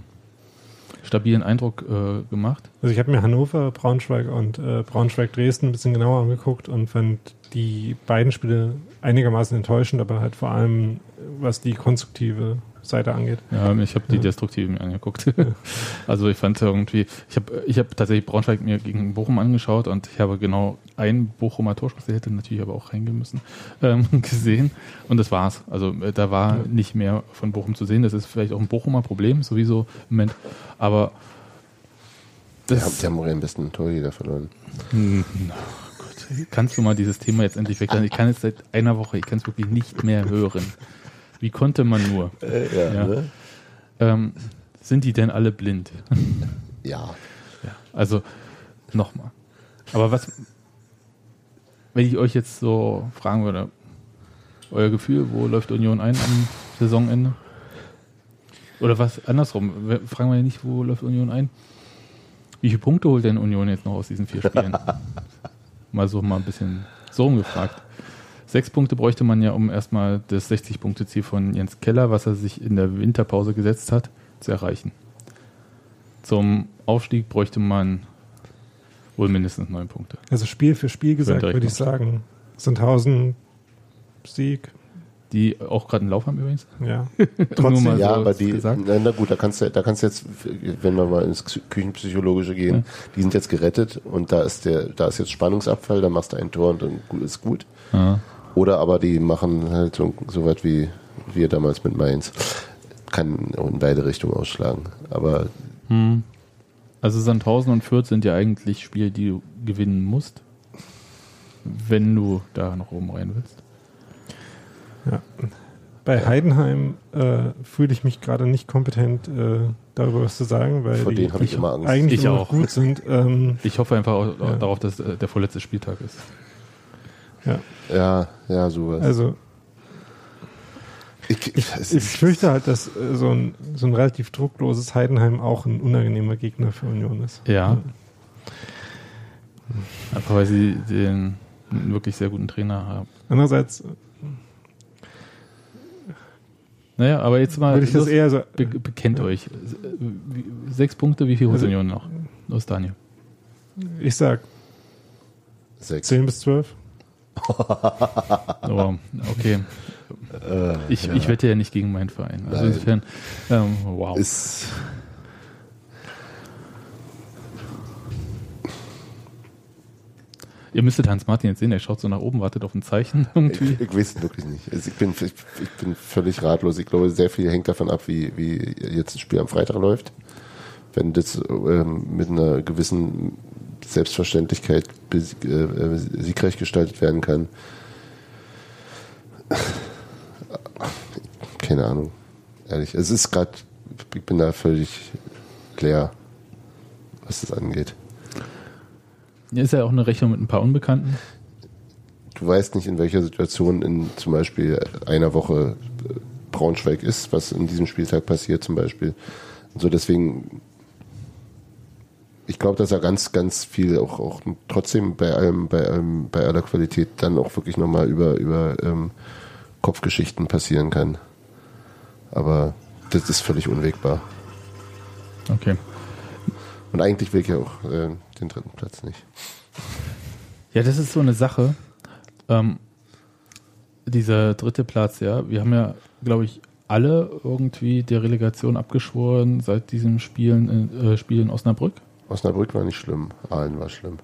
stabilen Eindruck äh, gemacht. Also ich habe mir Hannover, Braunschweig und äh, Braunschweig-Dresden ein bisschen genauer angeguckt und fand die beiden Spiele einigermaßen enttäuschend, aber halt vor allem, was die konstruktive Seite angeht. Ja, ich habe die Ja. destruktive mir angeguckt. also ich fand irgendwie, ich habe ich hab tatsächlich Braunschweig mir gegen Bochum angeschaut und ich habe genau einen Bochumer Torschuss, der hätte natürlich aber auch reingehen müssen, ähm, gesehen und das war's. Also äh, da war Ja. nicht mehr von Bochum zu sehen. Das ist vielleicht auch ein Bochumer Problem, sowieso im Moment. Aber Die haben, das, die haben auch ihren besten Torjäger verloren. Kannst du mal dieses Thema jetzt endlich weglassen? Ich kann es seit einer Woche, ich kann es wirklich nicht mehr hören. Wie konnte man nur? ja, Ja. Ne? Ähm, sind die denn alle blind? ja. Ja, also nochmal. Aber was, wenn ich euch jetzt so fragen würde, euer Gefühl, wo läuft Union ein am Saisonende? Oder was andersrum? Fragen wir nicht, wo läuft Union ein? Wie viele Punkte holt denn Union jetzt noch aus diesen vier Spielen? mal so mal ein bisschen so umgefragt. Sechs Punkte bräuchte man ja, um erstmal das 60-Punkte-Ziel von Jens Keller, was er sich in der Winterpause gesetzt hat, zu erreichen. Zum Aufstieg bräuchte man wohl mindestens neun Punkte. Also Spiel für Spiel gesagt, würde ich sagen, Sandhausen Sieg, Die auch gerade einen Lauf haben übrigens. ja. Trotzdem, ja, so aber die, gesagt. na, na gut, da kannst du, da kannst du jetzt, wenn wir mal ins Küchenpsychologische gehen, Ja. die sind jetzt gerettet und da ist der, da ist jetzt Spannungsabfall, da machst du ein Tor und dann ist gut. Ja. Oder aber die machen halt so, so weit wie wir damals mit Mainz. Kann in beide Richtungen ausschlagen. Aber Hm. Also Sandhausen und Fürth sind ja eigentlich Spiele, die du gewinnen musst, wenn du da noch oben rein willst. Ja. Bei Heidenheim äh, fühle ich mich gerade nicht kompetent, äh, darüber was zu sagen, weil vor die ich immer Angst. eigentlich Ich immer noch auch. gut sind. Ähm, Ich hoffe einfach auch Ja. darauf, dass äh, der vorletzte Spieltag ist. ja. Ja, ja, sowas. Also ich, ich, ich fürchte halt, dass äh, so, ein, so ein relativ druckloses Heidenheim auch ein unangenehmer Gegner für Union ist. Ja. Einfach weil sie den einen wirklich sehr guten Trainer haben. Andererseits Naja, aber jetzt mal würde ich das eher so. be bekennt euch. Sechs Punkte, wie viel holt Also- Union noch? Los, Daniel. Ich sag sechs. 10 bis 12. Oh, okay. Äh, Ich, ich wette ja nicht gegen meinen Verein. Also Nein. insofern, ähm, wow. ist Ihr müsstet Hans Martin jetzt sehen, er schaut so nach oben, wartet auf ein Zeichen Ich, irgendwie. ich weiß es wirklich nicht. Also ich, bin, ich, ich bin völlig ratlos. Ich glaube, sehr viel hängt davon ab, wie, wie jetzt das Spiel am Freitag läuft. Wenn das ähm, mit einer gewissen Selbstverständlichkeit äh, äh, siegreich gestaltet werden kann. Keine Ahnung. Ehrlich. Es ist gerade, ich bin da völlig leer, was das angeht. Ist ja auch eine Rechnung mit ein paar Unbekannten. du weißt nicht, in welcher Situation in zum Beispiel einer Woche Braunschweig ist, was in diesem Spieltag passiert zum Beispiel. Und so deswegen, ich glaube, dass er ganz, ganz viel auch, auch trotzdem bei allem, bei allem, bei aller Qualität dann auch wirklich nochmal über, über ähm, Kopfgeschichten passieren kann. Aber das ist völlig unwegbar. Okay. Und eigentlich will ich ja auch äh, den dritten Platz nicht. Ja, das ist so eine Sache. Ähm, dieser dritte Platz, ja, wir haben ja, glaube ich, alle irgendwie der Relegation abgeschworen seit diesem Spielen in, äh, Spiel in Osnabrück. Osnabrück war nicht schlimm, Aalen war schlimm.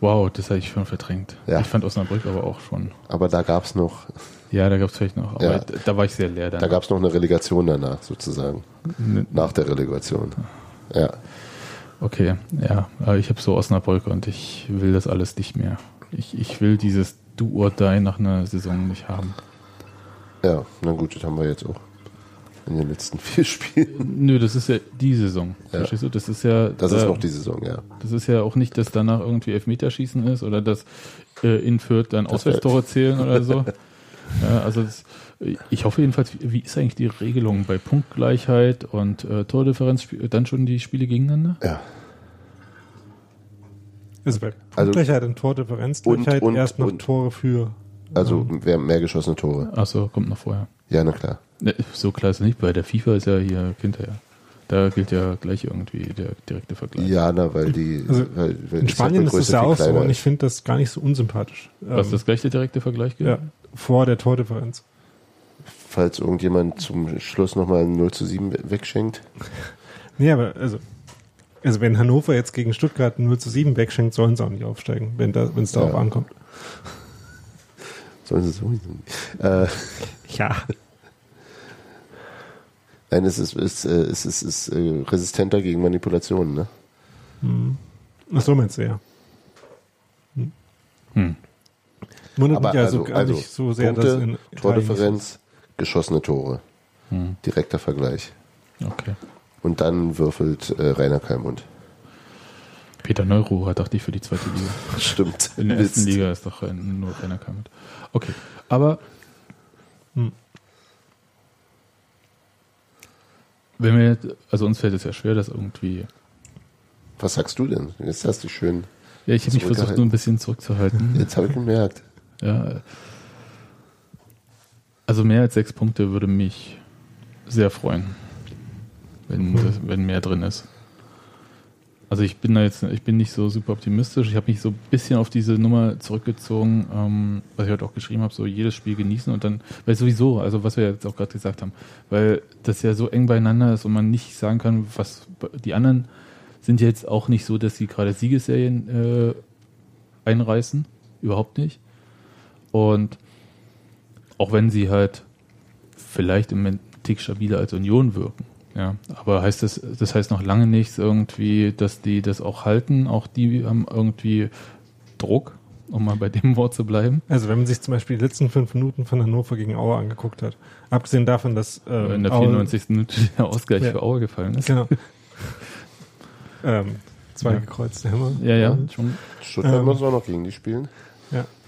Wow, das habe ich schon verdrängt. Ja. Ich fand Osnabrück aber auch schon. Aber da gab es noch Ja, da gab es vielleicht noch, aber Ja. da, da war ich sehr leer dann. Da gab es noch eine Relegation danach, sozusagen. Nach der Relegation. Ja. Okay, ja, aber ich habe so Osnabrück und ich will das alles nicht mehr. Ich, ich will dieses Do or Die nach einer Saison nicht haben. Ja, na gut, das haben wir jetzt auch in den letzten vier Spielen. Nö, das ist ja die Saison. Ja. Verstehst du? Das ist ja. Das ist da- noch die Saison, ja. Das ist ja auch nicht, dass danach irgendwie Elfmeterschießen ist oder dass äh, in Fürth dann Das Auswärtstore zählen oder so. Ja, also das, ich hoffe jedenfalls, wie, ist eigentlich die Regelung bei Punktgleichheit und äh, Tordifferenz sp- dann schon die Spiele gegeneinander? Ja. Also bei Also- Punktgleichheit und Tordifferenz Und- Gleichheit und- erst noch und- Tore für Also mehr, mehr geschossene Tore. Achso, kommt noch vorher. Ja, na klar. Ne, So klar ist es nicht. Bei der FIFA ist ja hier hinterher. Da gilt ja gleich irgendwie der direkte Vergleich. Ja, na, weil die. Also, weil, weil In die Spanien ist es ja auch so und ich finde das gar nicht so unsympathisch. Was Ähm, das gleich der direkte Vergleich gilt? ja, vor der Tordifferenz. Falls irgendjemand zum Schluss nochmal ein 0 zu 7 we- wegschenkt. Nee, aber also, also wenn Hannover jetzt gegen Stuttgart 0 zu 7 wegschenkt, sollen sie auch nicht aufsteigen, wenn da, es darauf Ja. ankommt. Sollen sie sowieso. Äh, Ja. nein, es ist, es ist, äh, es ist, es ist äh, resistenter gegen Manipulationen, ne? Ach so meinst du, ja. Hm. Wundert Aber mich also, so gar also nicht so sehr, dass Punkte, in Italien Tordifferenz, geschossene Tore. Hm. Direkter Vergleich. Okay. Und dann würfelt äh, Rainer Kalmund. Peter Neururer dachte ich für die zweite Liga. Stimmt. In der ersten Mist. Liga ist doch ein- nur Rainer Kalmund. Okay. Aber Hm. wenn wir jetzt, also uns fällt es ja schwer, das irgendwie. Was sagst du denn? Jetzt hast du schön. Ja, ich habe mich versucht, nur ein bisschen zurückzuhalten. Jetzt habe ich gemerkt. Ja. Also mehr als sechs Punkte würde mich sehr freuen, wenn, das, wenn mehr drin ist. Also ich bin da jetzt, ich bin nicht so super optimistisch. Ich habe mich so ein bisschen auf diese Nummer zurückgezogen, ähm, was ich heute auch geschrieben habe, so jedes Spiel genießen und dann, weil sowieso, also was wir jetzt auch gerade gesagt haben, weil das ja so eng beieinander ist und man nicht sagen kann, was die anderen sind jetzt auch nicht so, dass sie gerade Siegesserien äh, einreißen, überhaupt nicht. Und auch wenn sie halt vielleicht im Tick stabiler als Union wirken. Ja, aber heißt das, das heißt noch lange nichts irgendwie, dass die das auch halten. Auch die haben irgendwie Druck, um mal bei dem Wort zu bleiben. Also wenn man sich zum Beispiel die letzten fünf Minuten von Hannover gegen Aue angeguckt hat, abgesehen davon, dass ähm, in der Aue- 94. Minute der Ausgleich Ja. für Aue gefallen ist. Genau. ähm, zwei Ja. gekreuzte Hämmer. Ja, ja, schon. Stuttgart Ähm. muss auch noch gegen die spielen.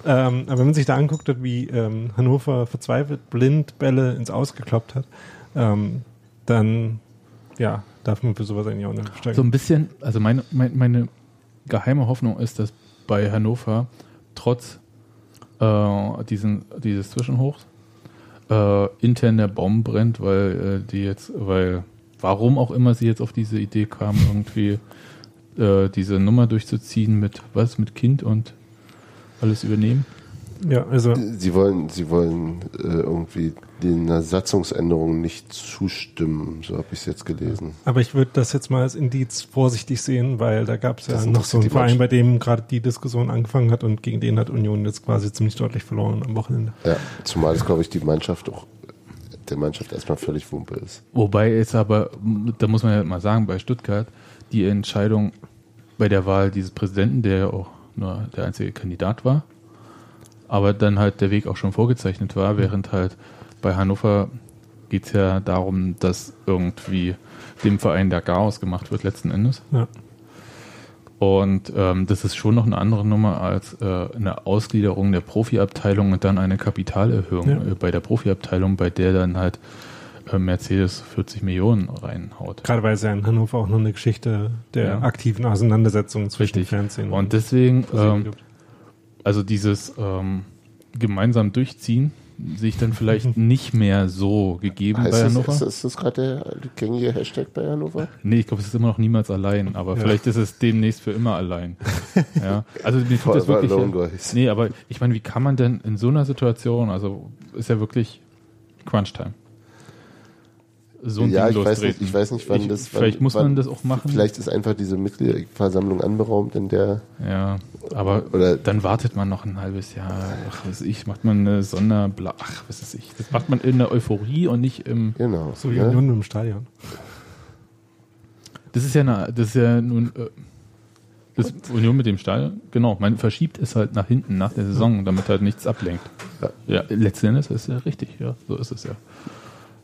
Ähm, aber wenn man sich da anguckt hat, wie ähm, Hannover verzweifelt blind Bälle ins Ausgekloppt hat, ähm, dann ja, darf man für sowas eigentlich auch nicht So steigen. ein bisschen, also meine, meine, meine geheime Hoffnung ist, dass bei Hannover trotz äh, diesen, dieses Zwischenhochs äh, intern der Baum brennt, weil äh, die jetzt, weil warum auch immer sie jetzt auf diese Idee kamen, irgendwie äh, diese Nummer durchzuziehen mit was, mit Kind und alles übernehmen. Ja, also Sie wollen, sie wollen äh, irgendwie den Satzungsänderungen nicht zustimmen, so habe ich es jetzt gelesen. Aber ich würde das jetzt mal als Indiz vorsichtig sehen, weil da gab es ja noch so einen Verein, bei dem gerade die Diskussion angefangen hat und gegen den hat Union jetzt quasi ziemlich deutlich verloren am Wochenende. Ja, zumal es, glaube ich, die Mannschaft auch der Mannschaft erstmal völlig Wumpe ist. Wobei jetzt aber, da muss man ja mal sagen, bei Stuttgart die Entscheidung bei der Wahl dieses Präsidenten, der ja auch nur der einzige Kandidat war, aber dann halt der Weg auch schon vorgezeichnet war, während halt bei Hannover geht es ja darum, dass irgendwie dem Verein der Chaos gemacht wird letzten Endes. Ja. Und ähm, das ist schon noch eine andere Nummer als äh, eine Ausgliederung der Profiabteilung und dann eine Kapitalerhöhung Ja. äh, bei der Profiabteilung, bei der dann halt Mercedes 40 Millionen reinhaut. Gerade weil es ja in Hannover auch noch eine Geschichte der Ja. aktiven Auseinandersetzung zwischen Richtig. Fernsehen Und deswegen, Musik ähm, also dieses ähm, gemeinsam durchziehen, sehe ich dann vielleicht nicht mehr so gegeben bei Heißt das, Hannover. ist, ist das gerade der gängige Hashtag bei Hannover? Nee, ich glaube, es ist immer noch niemals allein, aber Ja. vielleicht ist es demnächst für immer allein. ja. Also mir tut das wirklich. Guys. Nee, aber ich meine, wie kann man denn in so einer Situation, also ist ja wirklich Crunch-Time. So ein ja, Ding ich weiß, nicht, ich weiß nicht, wann Ich- das. Vielleicht wann, muss wann, man das auch machen. Vielleicht ist einfach diese Mitgliederversammlung anberaumt, in der. Ja, aber Oder dann wartet man noch ein halbes Jahr. Ach, was weiß ich, macht man eine Sonderbla. Ach, was weiß ich. Das macht man in der Euphorie und nicht im. genau. So wie ne? Union im Stadion. Das ist ja eine, das ist ja nun. Äh, das Union mit dem Stadion, genau, man verschiebt es halt nach hinten, nach der Saison, damit halt nichts ablenkt. Ja. Ja, letzten Endes ist ja richtig, ja, so ist es ja.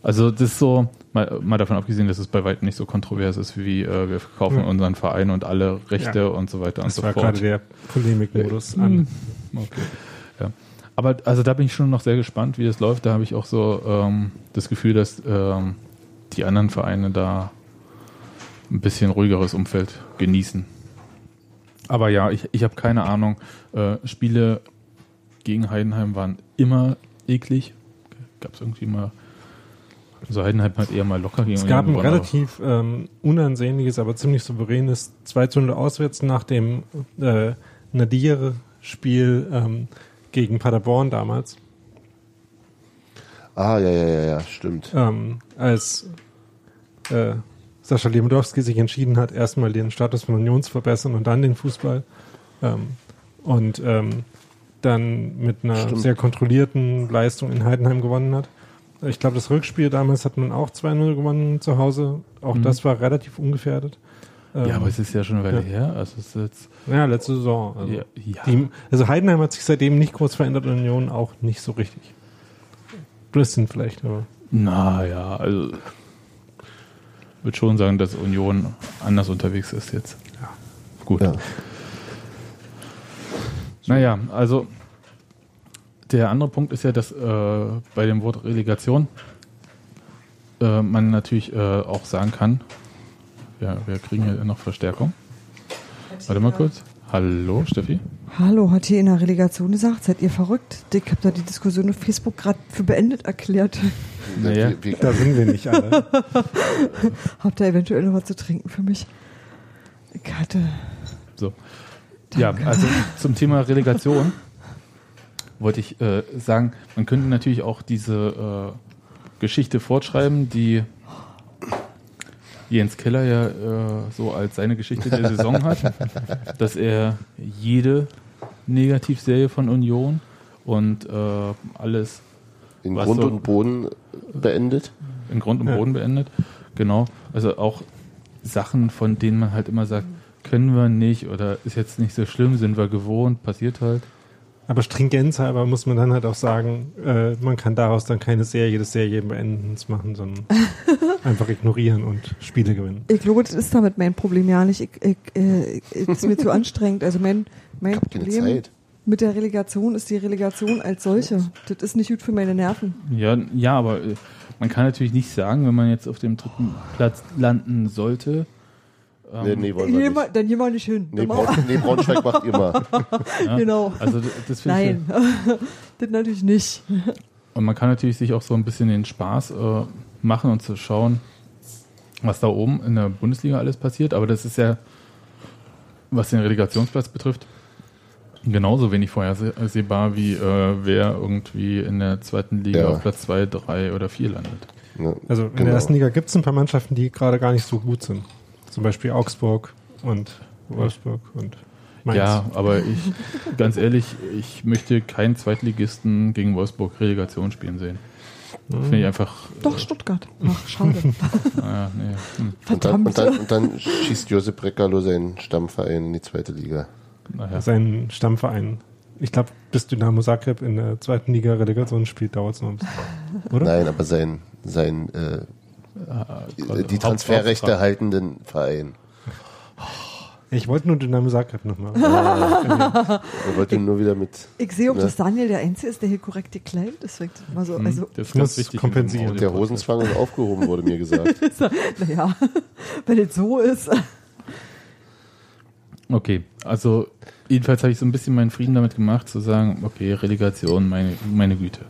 Also das ist so, mal, mal davon abgesehen, dass es bei weitem nicht so kontrovers ist, wie äh, wir verkaufen Ja. unseren Verein und alle Rechte Ja. und so weiter Das und so war fort. gerade der Polemikmodus Hm, an. Okay. Ja. Aber also da bin ich schon noch sehr gespannt, wie das läuft. Da habe ich auch so ähm, das Gefühl, dass ähm, die anderen Vereine da ein bisschen ruhigeres Umfeld genießen. Aber ja, ich, ich habe keine Ahnung. Äh, Spiele gegen Heidenheim waren immer eklig. Gab es irgendwie mal. Also Heidenheim hat eher mal locker gegen Es gab ein relativ ähm, unansehnliches, aber ziemlich souveränes 2 zu 0 auswärts nach dem äh, Nadir-Spiel ähm, gegen Paderborn damals, Ah, ja, ja, ja, ja, stimmt. ähm, als äh, Sascha Lewandowski sich entschieden hat, erstmal den Status von Union zu verbessern und dann den Fußball. Ähm, und ähm, dann mit einer Stimmt. sehr kontrollierten Leistung in Heidenheim gewonnen hat. Ich glaube, das Rückspiel damals hat man auch 2-0 gewonnen zu Hause. Auch Mhm. das war relativ ungefährdet. aber- Ähm, Ja, aber es ist ja schon eine Weile ja. her. Also es ist jetzt. ja, letzte Saison. Also, ja, ja. die, also Heidenheim hat sich seitdem nicht groß verändert und Union auch nicht so richtig. Bisschen vielleicht, aber Naja, also. würde schon sagen, dass Union anders unterwegs ist jetzt. Ja. Gut. Ja. Naja, also der andere Punkt ist ja, dass äh, bei dem Wort Relegation äh, man natürlich äh, auch sagen kann, ja, wir kriegen hier noch Verstärkung. Warte mal kurz. Hallo, Steffi? Hallo, hat hier in der Relegation gesagt, seid ihr verrückt? Ich habe da die Diskussion auf Facebook gerade für beendet erklärt. Naja. Da sind wir nicht alle. Habt ihr eventuell noch was zu trinken für mich? Ich hatte. So. Ja, also zum Thema Relegation wollte ich äh, sagen, man könnte natürlich auch diese äh, Geschichte fortschreiben, die Jens Keller ja äh, so als seine Geschichte der Saison hat, dass er jede Negativserie von Union und äh, alles in Grund so- und Boden beendet. in Grund und Ja. Boden beendet. Genau. Also auch Sachen, von denen man halt immer sagt, können wir nicht oder ist jetzt nicht so schlimm, sind wir gewohnt, passiert halt. Aber stringenzhalber muss man dann halt auch sagen, äh, man kann daraus dann keine Serie des Serienbeendens machen, sondern einfach ignorieren und Spiele gewinnen. Ich glaube, das ist damit mein Problem ja nicht. Ich, ich, äh, es ist mir zu anstrengend. Also mein, mein Ich hab keine Problem Zeit. mit der Relegation ist die Relegation als solche. Das ist nicht gut für meine Nerven. Ja, ja, aber äh, man kann natürlich nicht sagen, wenn man jetzt auf dem dritten Platz landen sollte. Ähm, Nee, nee, wollen wir nicht. dann geh mal nicht hin. Nee, Braun, nee, Braunschweig macht immer. ja, Genau. Also das finde ich. Nein, das natürlich nicht. Und man kann natürlich sich auch so ein bisschen den Spaß äh, machen und zu schauen, was da oben in der Bundesliga alles passiert. Aber das ist ja, was den Relegationsplatz betrifft, genauso wenig vorhersehbar wie äh, wer irgendwie in der zweiten Liga Ja. auf Platz 2, 3 oder 4 landet. Ne, Also in genau. der ersten Liga gibt es ein paar Mannschaften, die gerade gar nicht so gut sind. Zum Beispiel Augsburg und Wolfsburg und Mainz. Ja, aber ich, ganz ehrlich, ich möchte keinen Zweitligisten gegen Wolfsburg Relegation spielen sehen. Finde ich einfach. Doch, Stuttgart. Ach, schade. Ah, nee. hm, Und dann, und, Verdammt. dann, und dann schießt Josep Brecalo seinen Stammverein in die zweite Liga. naja. Sein Stammverein. Ich glaube, bis Dynamo Zagreb in der zweiten Liga Relegation spielt, dauert es noch ein bisschen. Oder? Nein, aber sein, sein äh, Ah, die Transferrechte haltenden Verein. Ich wollte nur Dynamo Zagreb nochmal. Er wollte nur wieder mit. Ich sehe, ob Ne? das Daniel der Einzige ist, der hier korrekt gekleidet ist. Deswegen mal so, Hm, also, das ist muss ganz wichtig. kompensieren. diesem Der. Hosenzwang ist aufgehoben, wurde mir gesagt. naja, wenn es so ist. Okay, also jedenfalls habe ich so ein bisschen meinen Frieden damit gemacht, zu sagen, okay, Relegation, meine, meine Güte.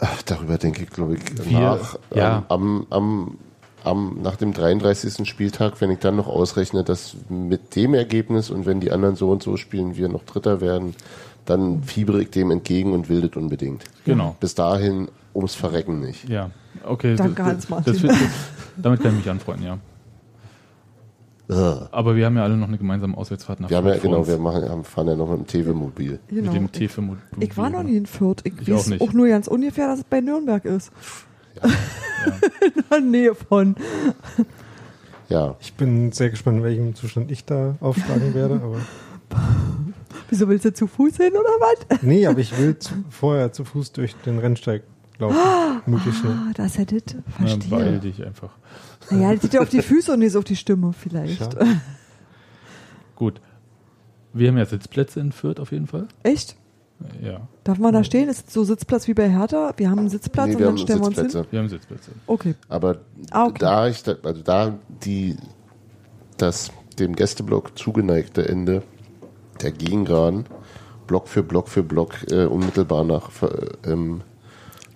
Ach, darüber denke ich, glaube ich, Wir- nach. ja. Am, am, am, nach dem 33. Spieltag, wenn ich dann noch ausrechne, dass mit dem Ergebnis und wenn die anderen so und so spielen, wir noch Dritter werden, dann fiebere ich dem entgegen und will das unbedingt. Genau. Bis dahin ums Verrecken nicht. Ja, okay. Danke, Hans-Martin. damit kann ich mich anfreunden, ja. Aber wir haben ja alle noch eine gemeinsame Auswärtsfahrt nach Wir haben ja, genau, wir machen, haben, fahren ja noch mit dem TV-Mobil. Genau. Mit dem T für Mo- Ich war noch nie in Fürth. Ich, Ich weiß auch nicht. auch nur ganz ungefähr, dass es bei Nürnberg ist. Ja. In der Nähe von. Ja, Ich bin sehr gespannt, in welchem Zustand ich da aufschlagen werde. Aber Wieso willst du zu Fuß hin oder was? nee, aber ich will zu, vorher zu Fuß durch den Rennsteig laufen. Möglichst schnell. Ah, das hätte ich. Ja, beeil Verstehe. dich einfach. Naja, das sieht ja auf die Füße und nicht auf die Stimme vielleicht. Ja. Gut. Wir haben ja Sitzplätze in Fürth auf jeden Fall. Echt? Ja, Darf man da stehen? Ist es so Sitzplatz wie bei Hertha? Wir haben einen Sitzplatz nee, und wir dann stellen wir uns hin? Sitzplätze. wir haben Sitzplätze. Okay. Aber Ah, okay. da ich, da, also da die, das dem Gästeblock zugeneigte Ende der Gegengraden Block für Block für Block äh, unmittelbar nach Ver- ähm,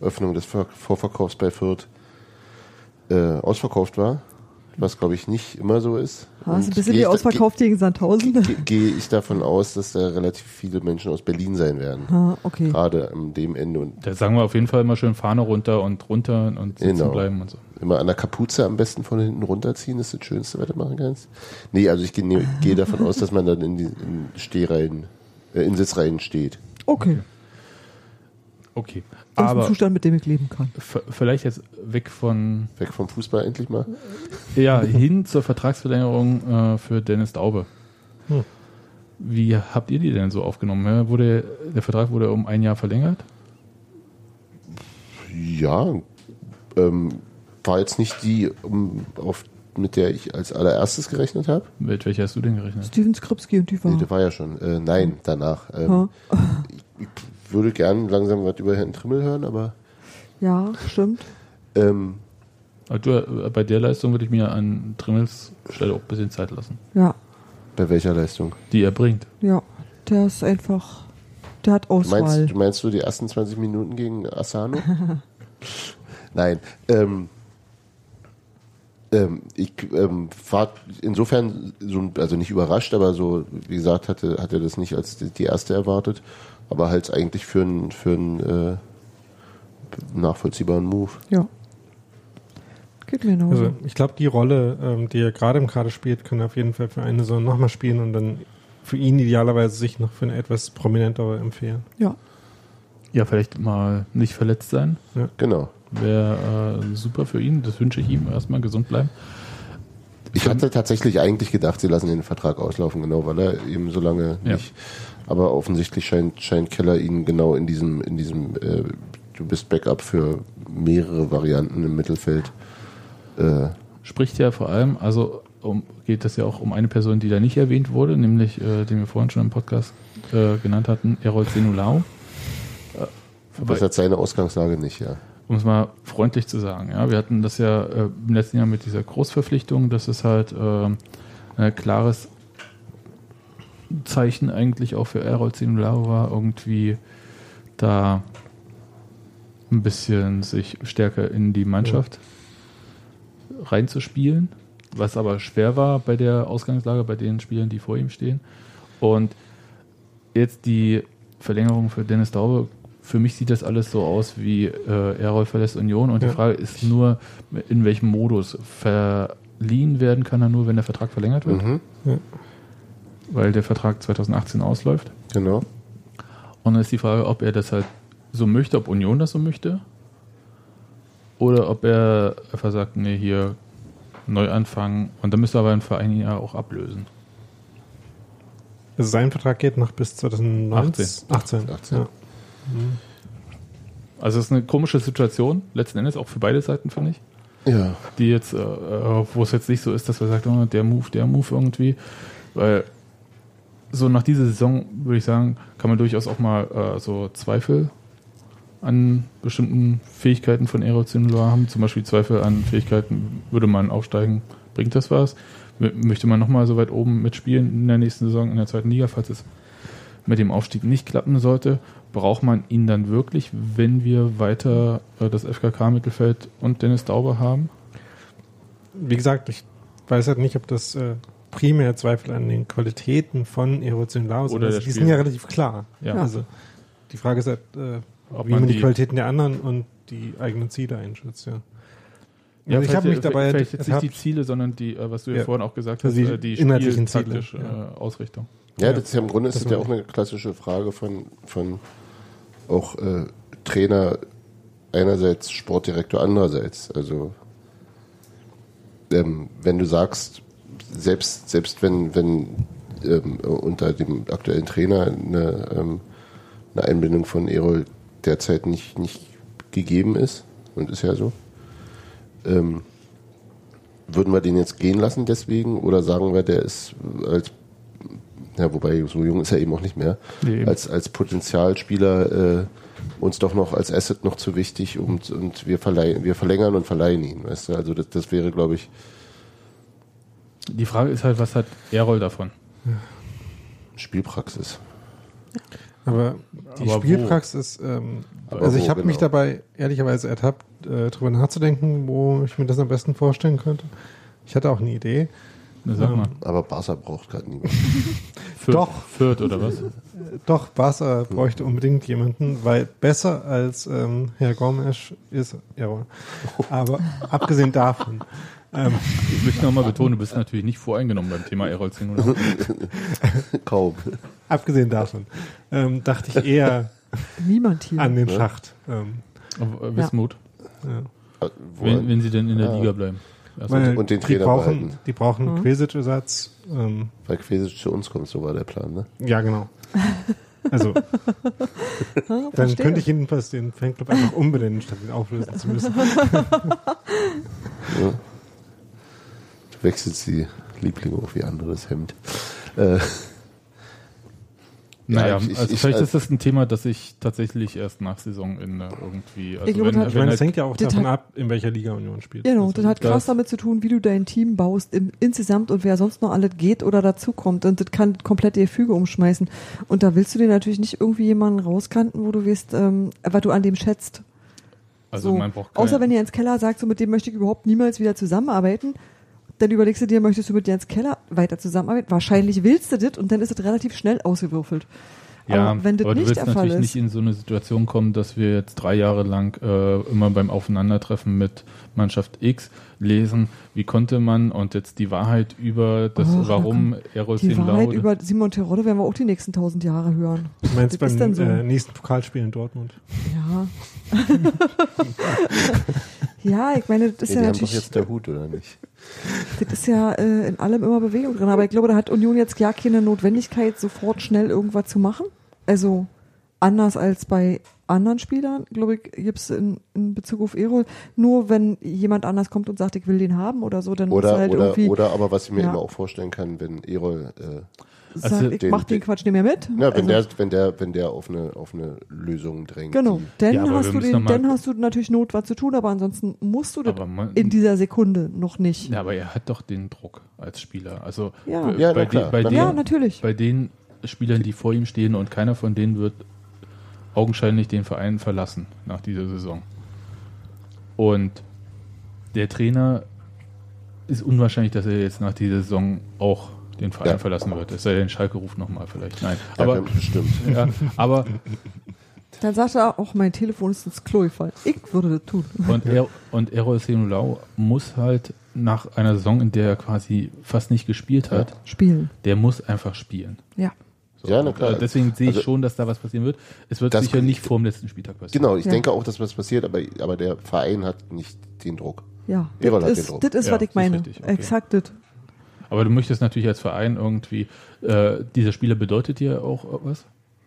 Öffnung des Ver Vorverkaufs bei Fürth äh, ausverkauft war, was glaube ich nicht immer so ist. Ah, ist ein bisschen gehe wie ausverkauft gegen Sandhausen. ge- Gehe ich davon aus, dass da relativ viele Menschen aus Berlin sein werden. Ah, okay. Gerade an dem Ende und Da sagen wir auf jeden Fall immer schön Fahne runter und runter und sitzen Genau. bleiben und so. immer an der Kapuze am besten von hinten runterziehen, ist das Schönste, was du machen kannst. Nee, also ich gehe gehe davon aus, dass man dann in die in Stehreihen, äh, in Sitzreihen steht. Okay. Okay. Das ist ein Aber Zustand, mit dem ich leben kann. vielleicht jetzt weg von, Weg vom Fußball endlich mal. ja, hin zur Vertragsverlängerung äh, für Dennis Daube. Hm. Wie habt ihr die denn so aufgenommen? Ja, Wurde, der Vertrag wurde um ein Jahr verlängert? Ja, ähm, war jetzt nicht die, um, auf, mit der ich als allererstes gerechnet habe. Mit welcher hast du denn gerechnet? Steven Skripski und die war. Nee, der war ja schon. Äh, nein, danach. Ähm, ich würde gern langsam was über Herrn Trimmel hören, aber ja, stimmt. ähm, du, äh, bei der Leistung würde ich mir an Trimmels Stelle auch ein bisschen Zeit lassen, Ja, bei welcher Leistung? die er bringt. ja. Der ist einfach. Der hat Du Auswahl. meinst, du meinst du die ersten 20 Minuten gegen Asano? Nein. Ähm, ähm, ich ähm, war insofern so, also nicht überrascht, aber so, wie gesagt, hatte, hatte das nicht als die, die erste erwartet, aber halt eigentlich für einen für einen, äh, nachvollziehbaren Move. ja. Geht mir genauso. Also ich glaube, die Rolle, ähm, die er gerade im Kader spielt, kann er auf jeden Fall für eine Saison nochmal spielen und dann für ihn idealerweise sich noch für eine etwas prominentere empfehlen. ja. Ja, vielleicht mal nicht verletzt sein. Genau. Wäre äh, super für ihn. Das wünsche ich ihm. Erstmal gesund bleiben. Ich hatte tatsächlich eigentlich gedacht, sie lassen den Vertrag auslaufen, genau, weil er eben so lange Ja. nicht. Aber offensichtlich scheint, scheint Keller ihn genau in diesem, in diesem, äh, du bist Backup für mehrere Varianten im Mittelfeld. Äh, Spricht ja vor allem, also um, geht es ja auch um eine Person, die da nicht erwähnt wurde, nämlich äh, den wir vorhin schon im Podcast äh, genannt hatten, Errol Senulau. verbessert seine Ausgangslage nicht, ja. um es mal freundlich zu sagen. Ja, wir hatten das ja äh, im letzten Jahr mit dieser Großverpflichtung, dass es halt äh, ein klares Zeichen eigentlich auch für Errol war, irgendwie da ein bisschen sich stärker in die Mannschaft reinzuspielen, was aber schwer war bei der Ausgangslage, bei den Spielern, die vor ihm stehen. Und jetzt die Verlängerung für Dennis Daube, für mich sieht das alles so aus wie äh, Errol verlässt Union und Ja. die Frage ist nur, in welchem Modus verliehen werden kann er nur, wenn der Vertrag verlängert wird, Mhm, weil der Vertrag 2018 ausläuft. genau. Und dann ist die Frage, ob er das halt so möchte, ob Union das so möchte. Oder ob er einfach sagt, nee, hier neu anfangen. Und dann müsste aber ein Verein ihn ja auch ablösen. Also sein Vertrag geht noch bis 2019. 18. 18. Ja. Also es ist eine komische Situation, letzten Endes auch für beide Seiten, finde ich. Ja, Die jetzt, äh, wo es jetzt nicht so ist, dass wir sagen, oh, der Move, der Move irgendwie. Weil so nach dieser Saison, würde ich sagen, kann man durchaus auch mal äh, so Zweifel an bestimmten Fähigkeiten von Aerozinula haben. Zum Beispiel Zweifel an Fähigkeiten, würde man aufsteigen, bringt das was? Möchte man nochmal so weit oben mitspielen in der nächsten Saison in der zweiten Liga, falls es mit dem Aufstieg nicht klappen sollte? Braucht man ihn dann wirklich, wenn wir weiter äh, das FKK-Mittelfeld und Dennis Dauber haben? Wie gesagt, ich weiß halt nicht, ob das äh, primär Zweifel an den Qualitäten von Erosion Laos Oder also die Spiel- sind ja relativ klar. Ja. Also die Frage ist halt, äh, Ob wie man die, die- Qualitäten der anderen und die eigenen Ziele einschätzt, ja. Ja, also ich habe mich dabei Vielleicht jetzt nicht die Ziele, sondern die, äh, was du ja, Ja. vorhin auch gesagt hast, Also die äh, die inhaltlichen Ziele, ja. äh, Ausrichtung. Ja, das ist ja im Grunde ist Das das ja auch eine klassische Frage von, von auch äh, Trainer einerseits, Sportdirektor andererseits. Also ähm, wenn du sagst, selbst, selbst wenn, wenn ähm, unter dem aktuellen Trainer eine, ähm, eine Einbindung von Erol derzeit nicht, nicht gegeben ist, und ist ja so, ähm, würden wir den jetzt gehen lassen deswegen oder sagen wir, der ist als ja, wobei so jung ist er eben auch nicht mehr, Nee, als, als Potenzialspieler äh, uns doch noch als Asset noch zu wichtig und, und wir, verleihen, wir verlängern und verleihen ihn. Weißt du? Also das, das wäre, glaube ich, Die Frage ist halt, was hat Errol davon? Spielpraxis. Aber die Aber? Spielpraxis, ähm, also ich habe mich genau? dabei ehrlicherweise ertappt, äh, drüber nachzudenken, wo ich mir das am besten vorstellen könnte. Ich hatte auch eine Idee. Na, sag Ähm, mal. Aber Barca braucht gerade niemand. Fürth, doch. Fürth oder was? Doch, Barca bräuchte unbedingt jemanden, weil besser als ähm, Herr Gomes ist Errol. Aber abgesehen davon, ähm, Ich möchte nochmal betonen, du bist natürlich nicht voreingenommen beim Thema Errol 10 Kaum. abgesehen davon, ähm, dachte ich eher Niemand hier. an den Ja. Schacht. Ähm, Äh, Wismut, ja. Äh, wenn, wenn sie denn in der Ah. Liga bleiben. Also, Weil und den die Trainer brauchen, behalten. die brauchen Mhm. Quesic-Ersatz. Ähm, Weil Quesic zu uns kommt, so war der Plan, ne? ja, genau. Also, dann verstehe. könnte ich jedenfalls den Fanclub einfach umbenennen, statt ihn auflösen zu müssen. Ja. Du wechselst die Lieblinge auf ihr anderes Hemd. Äh, naja, ich- ich- also ich- vielleicht also- ist das ein Thema, das ich tatsächlich erst nach Saisonende irgendwie. Also Ich glaube, das hat- Ich meine, halt- es hängt ja auch Das davon hat- ab, in welcher Liga Union spielt. Genau, Also, das hat krass das- damit zu tun, wie du dein Team baust im, insgesamt und wer sonst noch alles geht oder dazukommt. Und das kann komplett die Füge umschmeißen. Und da willst du dir natürlich nicht irgendwie jemanden rauskanten, wo du wirst, ähm, was du an dem schätzt. also so. man braucht Außer wenn ihr ins Keller sagt, so mit dem möchte ich überhaupt niemals wieder zusammenarbeiten, dann überlegst du dir, möchtest du mit Jens Keller weiter zusammenarbeiten? Wahrscheinlich willst du das und dann ist es relativ schnell ausgewürfelt. Ja, aber wenn das aber du nicht willst der Fall natürlich ist, nicht in so eine Situation kommen, dass wir jetzt drei Jahre lang äh, immer beim Aufeinandertreffen mit Mannschaft X lesen, wie konnte man und jetzt die Wahrheit über das, Och, warum Errol die Wahrheit Laude. über Simon Terodde werden wir auch die nächsten tausend Jahre hören. Du meinst Das beim ist dann so. äh, nächsten Pokalspiel in Dortmund? Ja. ja, ich meine, das ist nee, ja natürlich, jetzt der Hut, oder nicht? das ist ja äh, in allem immer Bewegung drin. Aber ich glaube, da hat Union jetzt gar keine Notwendigkeit, sofort schnell irgendwas zu machen. Also anders als bei anderen Spielern, glaube ich, gibt's in, in Bezug auf Erol, nur wenn jemand anders kommt und sagt, ich will den haben oder so, dann muss Oder, er halt oder, irgendwie oder aber was ich mir Ja. immer auch vorstellen kann, wenn Erol, äh, sagen, Also ich den- mach den Quatsch nicht mehr mit. ja, wenn also, der, wenn der, wenn der auf eine, auf eine Lösung drängt. Genau, dann Ja, hast du den, dann hast du natürlich Not, was zu tun, aber ansonsten musst du das man, in dieser Sekunde noch nicht. ja, aber er hat doch den Druck als Spieler. Also Ja. bei, Ja, na bei, klar, den, bei, na den, Ja, natürlich. bei den Spielern, die vor ihm stehen und keiner von denen wird augenscheinlich den Verein verlassen nach dieser Saison. Und der Trainer ist unwahrscheinlich, dass er jetzt nach dieser Saison auch den Verein Ja. verlassen wird. Es sei denn, Schalke ruft nochmal vielleicht. Nein. Ja, aber, bestimmt. ja, aber Dann sagt er auch, mein Telefon ist ins Klo gefallen. Ich würde das tun. Und, er, und Errol Senulau muss halt nach einer Saison, in der er quasi fast nicht gespielt hat, Spielen. der muss einfach spielen. Ja. Ja, na klar. Äh, Deswegen sehe ich Also- schon, dass da was passieren wird. Es wird Das- sicher nicht vor dem letzten Spieltag passieren. Genau, ich Ja. denke auch, dass was passiert, aber, aber der Verein hat nicht den Druck. Ja. Hat Das den ist, Druck. das ist Ja, was ich meine. richtig, okay. Exakt das. Aber du möchtest natürlich als Verein irgendwie, äh, dieser Spieler bedeutet dir auch was?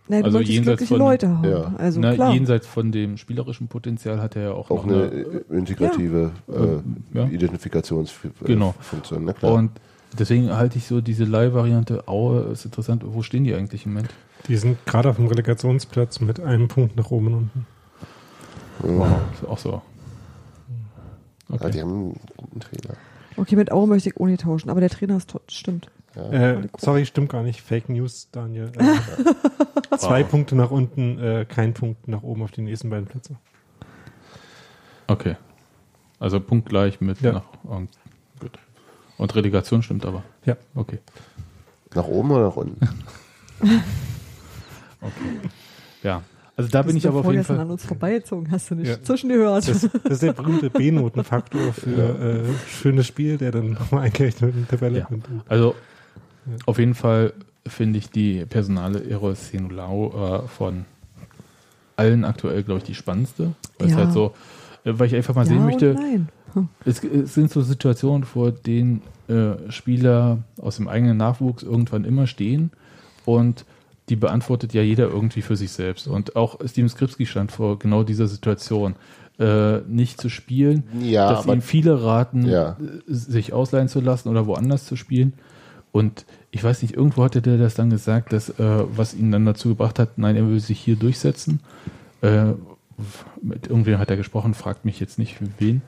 Nein, du Also möchtest jenseits glückliche von- Leute haben. Ja. Also Na, klar. jenseits von dem spielerischen Potenzial hat er ja auch, Auch noch eine eine, integrative äh, ja. Identifikationsfunktion. Genau. Na klar. Und deswegen halte ich so diese Leihvariante Aue ist interessant. Wo stehen die eigentlich im Moment? Die sind gerade auf dem Relegationsplatz mit einem Punkt nach oben und unten. Wow, ist auch so. ja, Okay. die haben einen guten Trainer. Okay, mit Aue möchte ich ohne tauschen, aber der Trainer ist tot. Stimmt. Ja. Äh, sorry, stimmt gar nicht. Fake News, Daniel. Äh, zwei Wow. Punkte nach unten, äh, kein Punkt nach oben auf die nächsten beiden Plätze. Okay. Also punktgleich mit Ja. nach, und. Und Relegation stimmt aber. Ja. Okay. Nach oben oder nach unten? Okay. Ja. Also da Das bin ich aber auf jeden Fall. an uns vorbeigezogen, hast du nicht Ja. zwischengehört. Das, das ist der berühmte B-Notenfaktor für äh, schönes Spiel, der dann nochmal eingerechnet wird in die Tabelle. Ja. Also auf jeden Fall finde ich die Personale Eros Senulau äh, von allen aktuell, glaube ich, die spannendste. Weil es Ja. halt so, äh, weil ich einfach mal ja sehen und möchte, nein. Es, es sind so Situationen, vor denen äh, Spieler aus dem eigenen Nachwuchs irgendwann immer stehen und die beantwortet ja jeder irgendwie für sich selbst. Und auch Steven Skripski stand vor genau dieser Situation. Äh, nicht zu spielen, Ja, dass aber ihm viele raten, Ja. äh, sich ausleihen zu lassen oder woanders zu spielen. Und ich weiß nicht, irgendwo hatte der das dann gesagt, dass äh, was ihn dann dazu gebracht hat, nein, er will sich hier durchsetzen. Äh, mit irgendwem hat er gesprochen, fragt mich jetzt nicht wen.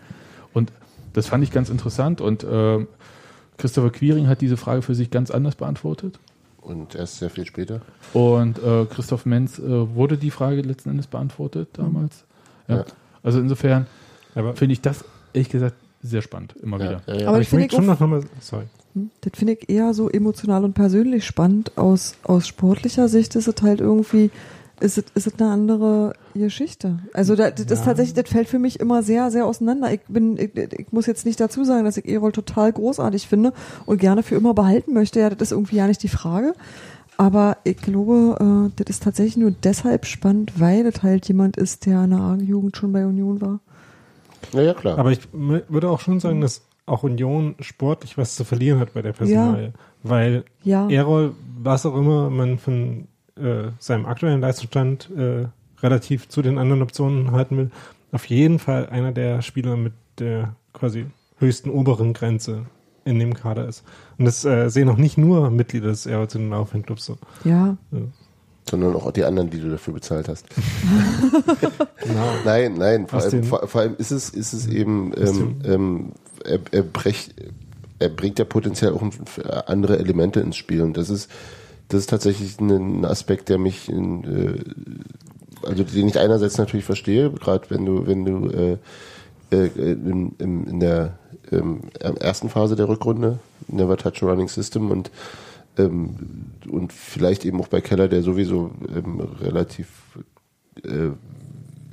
Das fand ich ganz interessant und äh, Christopher Quiring hat diese Frage für sich ganz anders beantwortet. Und erst sehr viel später. Und äh, Christoph Menz äh, wurde die Frage letzten Endes beantwortet damals. Ja. Ja. Also insofern Aber, finde ich das ehrlich gesagt sehr spannend, immer wieder. Ja, ja, ja. Aber aber ich finde schon noch nochmal, sorry. Hm, Das finde ich eher so emotional und persönlich spannend. Aus, aus sportlicher Sicht ist es halt irgendwie, ist es, ist es eine andere Geschichte. Also da, das ist Ja. tatsächlich, das fällt für mich immer sehr, sehr auseinander. Ich bin, ich, ich muss jetzt nicht dazu sagen, dass ich Erol total großartig finde und gerne für immer behalten möchte. Ja, das ist irgendwie ja nicht die Frage. Aber ich glaube, äh, das ist tatsächlich nur deshalb spannend, weil das halt jemand ist, der in der A-Jugend schon bei Union war. ja, ja, klar. Aber ich würde auch schon sagen, dass auch Union sportlich was zu verlieren hat bei der Personalie. Weil Ja. Errol, was auch immer man von äh, seinem aktuellen Leistungsstand äh, relativ zu den anderen Optionen halten will, auf jeden Fall einer der Spieler mit der quasi höchsten oberen Grenze in dem Kader ist. Und das äh, sehen auch nicht nur Mitglieder des Errol zu den Laufhandclubs so. Ja, Sondern auch die anderen, die du dafür bezahlt hast. Genau. Nein, nein, vor allem, vor, vor allem ist es, ist es eben, ähm, ähm, er, er, brecht, er bringt ja potenziell auch andere Elemente ins Spiel und das ist, das ist tatsächlich ein, Aspekt, der mich, in, äh, also den ich einerseits natürlich verstehe, gerade wenn du, wenn du äh, äh, in, in, in der ähm, ersten Phase der Rückrunde, Never Touch a Running System und ähm, und vielleicht eben auch bei Keller, der sowieso ähm, relativ äh,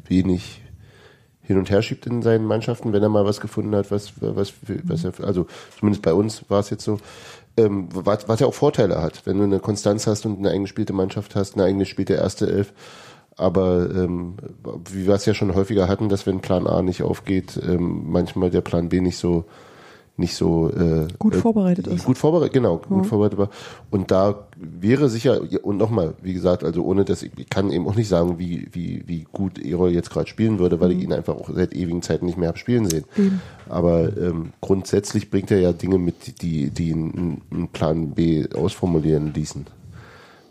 wenig hin und her schiebt in seinen Mannschaften, wenn er mal was gefunden hat, was, was, was er, also zumindest bei uns war es jetzt so, ähm, was, was ja auch Vorteile hat, wenn du eine Konstanz hast und eine eingespielte Mannschaft hast, eine eigene spielte erste Elf. Aber ähm, wie wir es ja schon häufiger hatten, dass wenn Plan A nicht aufgeht, ähm, manchmal der Plan B nicht so nicht so äh, Gut äh, vorbereitet ist. Gut vorbereitet, genau, gut Ja. vorbereitet war. Und da wäre sicher, und nochmal, wie gesagt, also ohne dass ich, ich kann eben auch nicht sagen, wie, wie, wie gut Erol jetzt gerade spielen würde, weil ich ihn einfach auch seit ewigen Zeiten nicht mehr habe spielen sehen. Eben. Aber ähm, grundsätzlich bringt er ja Dinge mit, die, die einen, einen Plan B ausformulieren ließen.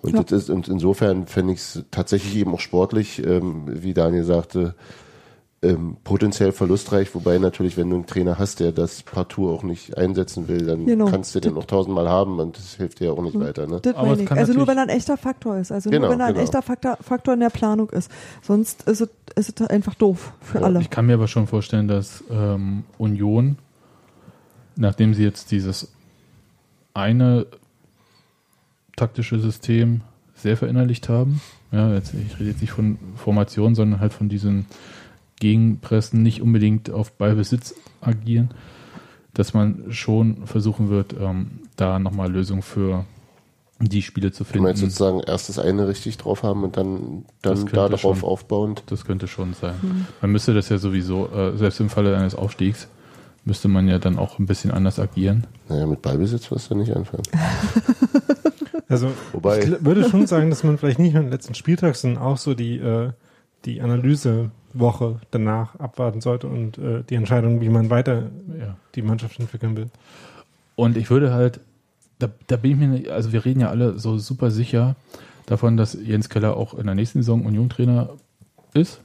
Und, Ja. das ist, und insofern fände ich es tatsächlich eben auch sportlich, ähm, wie Daniel sagte, ähm, potenziell verlustreich, wobei natürlich, wenn du einen Trainer hast, der das partout auch nicht einsetzen will, dann Genau. kannst du den auch tausendmal haben und das hilft dir ja auch nicht weiter. Ne? Das Aber meine ich. Also nur wenn er ein echter Faktor ist. Also Genau, nur wenn er ein genau. echter Faktor, Faktor in der Planung ist. Sonst ist es, ist es einfach doof für Ja, alle. Ich kann mir aber schon vorstellen, dass ähm, Union, nachdem sie jetzt dieses eine taktische System sehr verinnerlicht haben, ja, jetzt, ich rede jetzt nicht von Formation, sondern halt von diesen Gegenpressen, nicht unbedingt auf Ballbesitz agieren, dass man schon versuchen wird, ähm, da nochmal Lösungen für die Spiele zu Du finden. meinst sozusagen erst das eine richtig drauf haben und dann, Das dann könnte darauf schon. aufbauend. Das könnte schon sein. Mhm. Man müsste das ja sowieso, äh, selbst im Falle eines Aufstiegs, müsste man ja dann auch ein bisschen anders agieren. Naja, mit Ballbesitz wirst du nicht anfangen. Also Wobei- ich würde schon sagen, dass man vielleicht nicht nur den letzten Spieltag, sondern auch so die, äh, die Analysewoche danach abwarten sollte und äh, die Entscheidung, wie man weiter Ja. die Mannschaft entwickeln will. Und ich würde halt, da, da bin ich mir, nicht, also wir reden ja alle so super sicher davon, dass Jens Keller auch in der nächsten Saison Union-Trainer ist.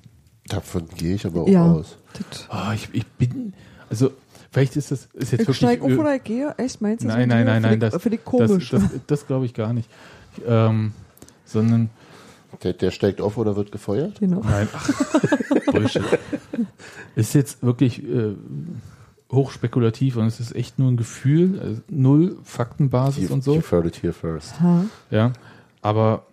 Davon gehe ich aber auch Ja. aus. Das- Ah, ich, ich bin, also vielleicht ist das ist jetzt Ich wirklich. steige auf oder ich gehe? Echt, meinst du? Nein, nein, nein, nein, das, finde ich komisch. das, das, das glaube ich gar nicht. Ähm, sondern, Der, der steigt auf oder wird gefeuert? genau. nein, ach, Bullshit. Ist jetzt wirklich äh, hochspekulativ und es ist echt nur ein Gefühl, also null Faktenbasis und so. You heard it here first. Ha. Ja, aber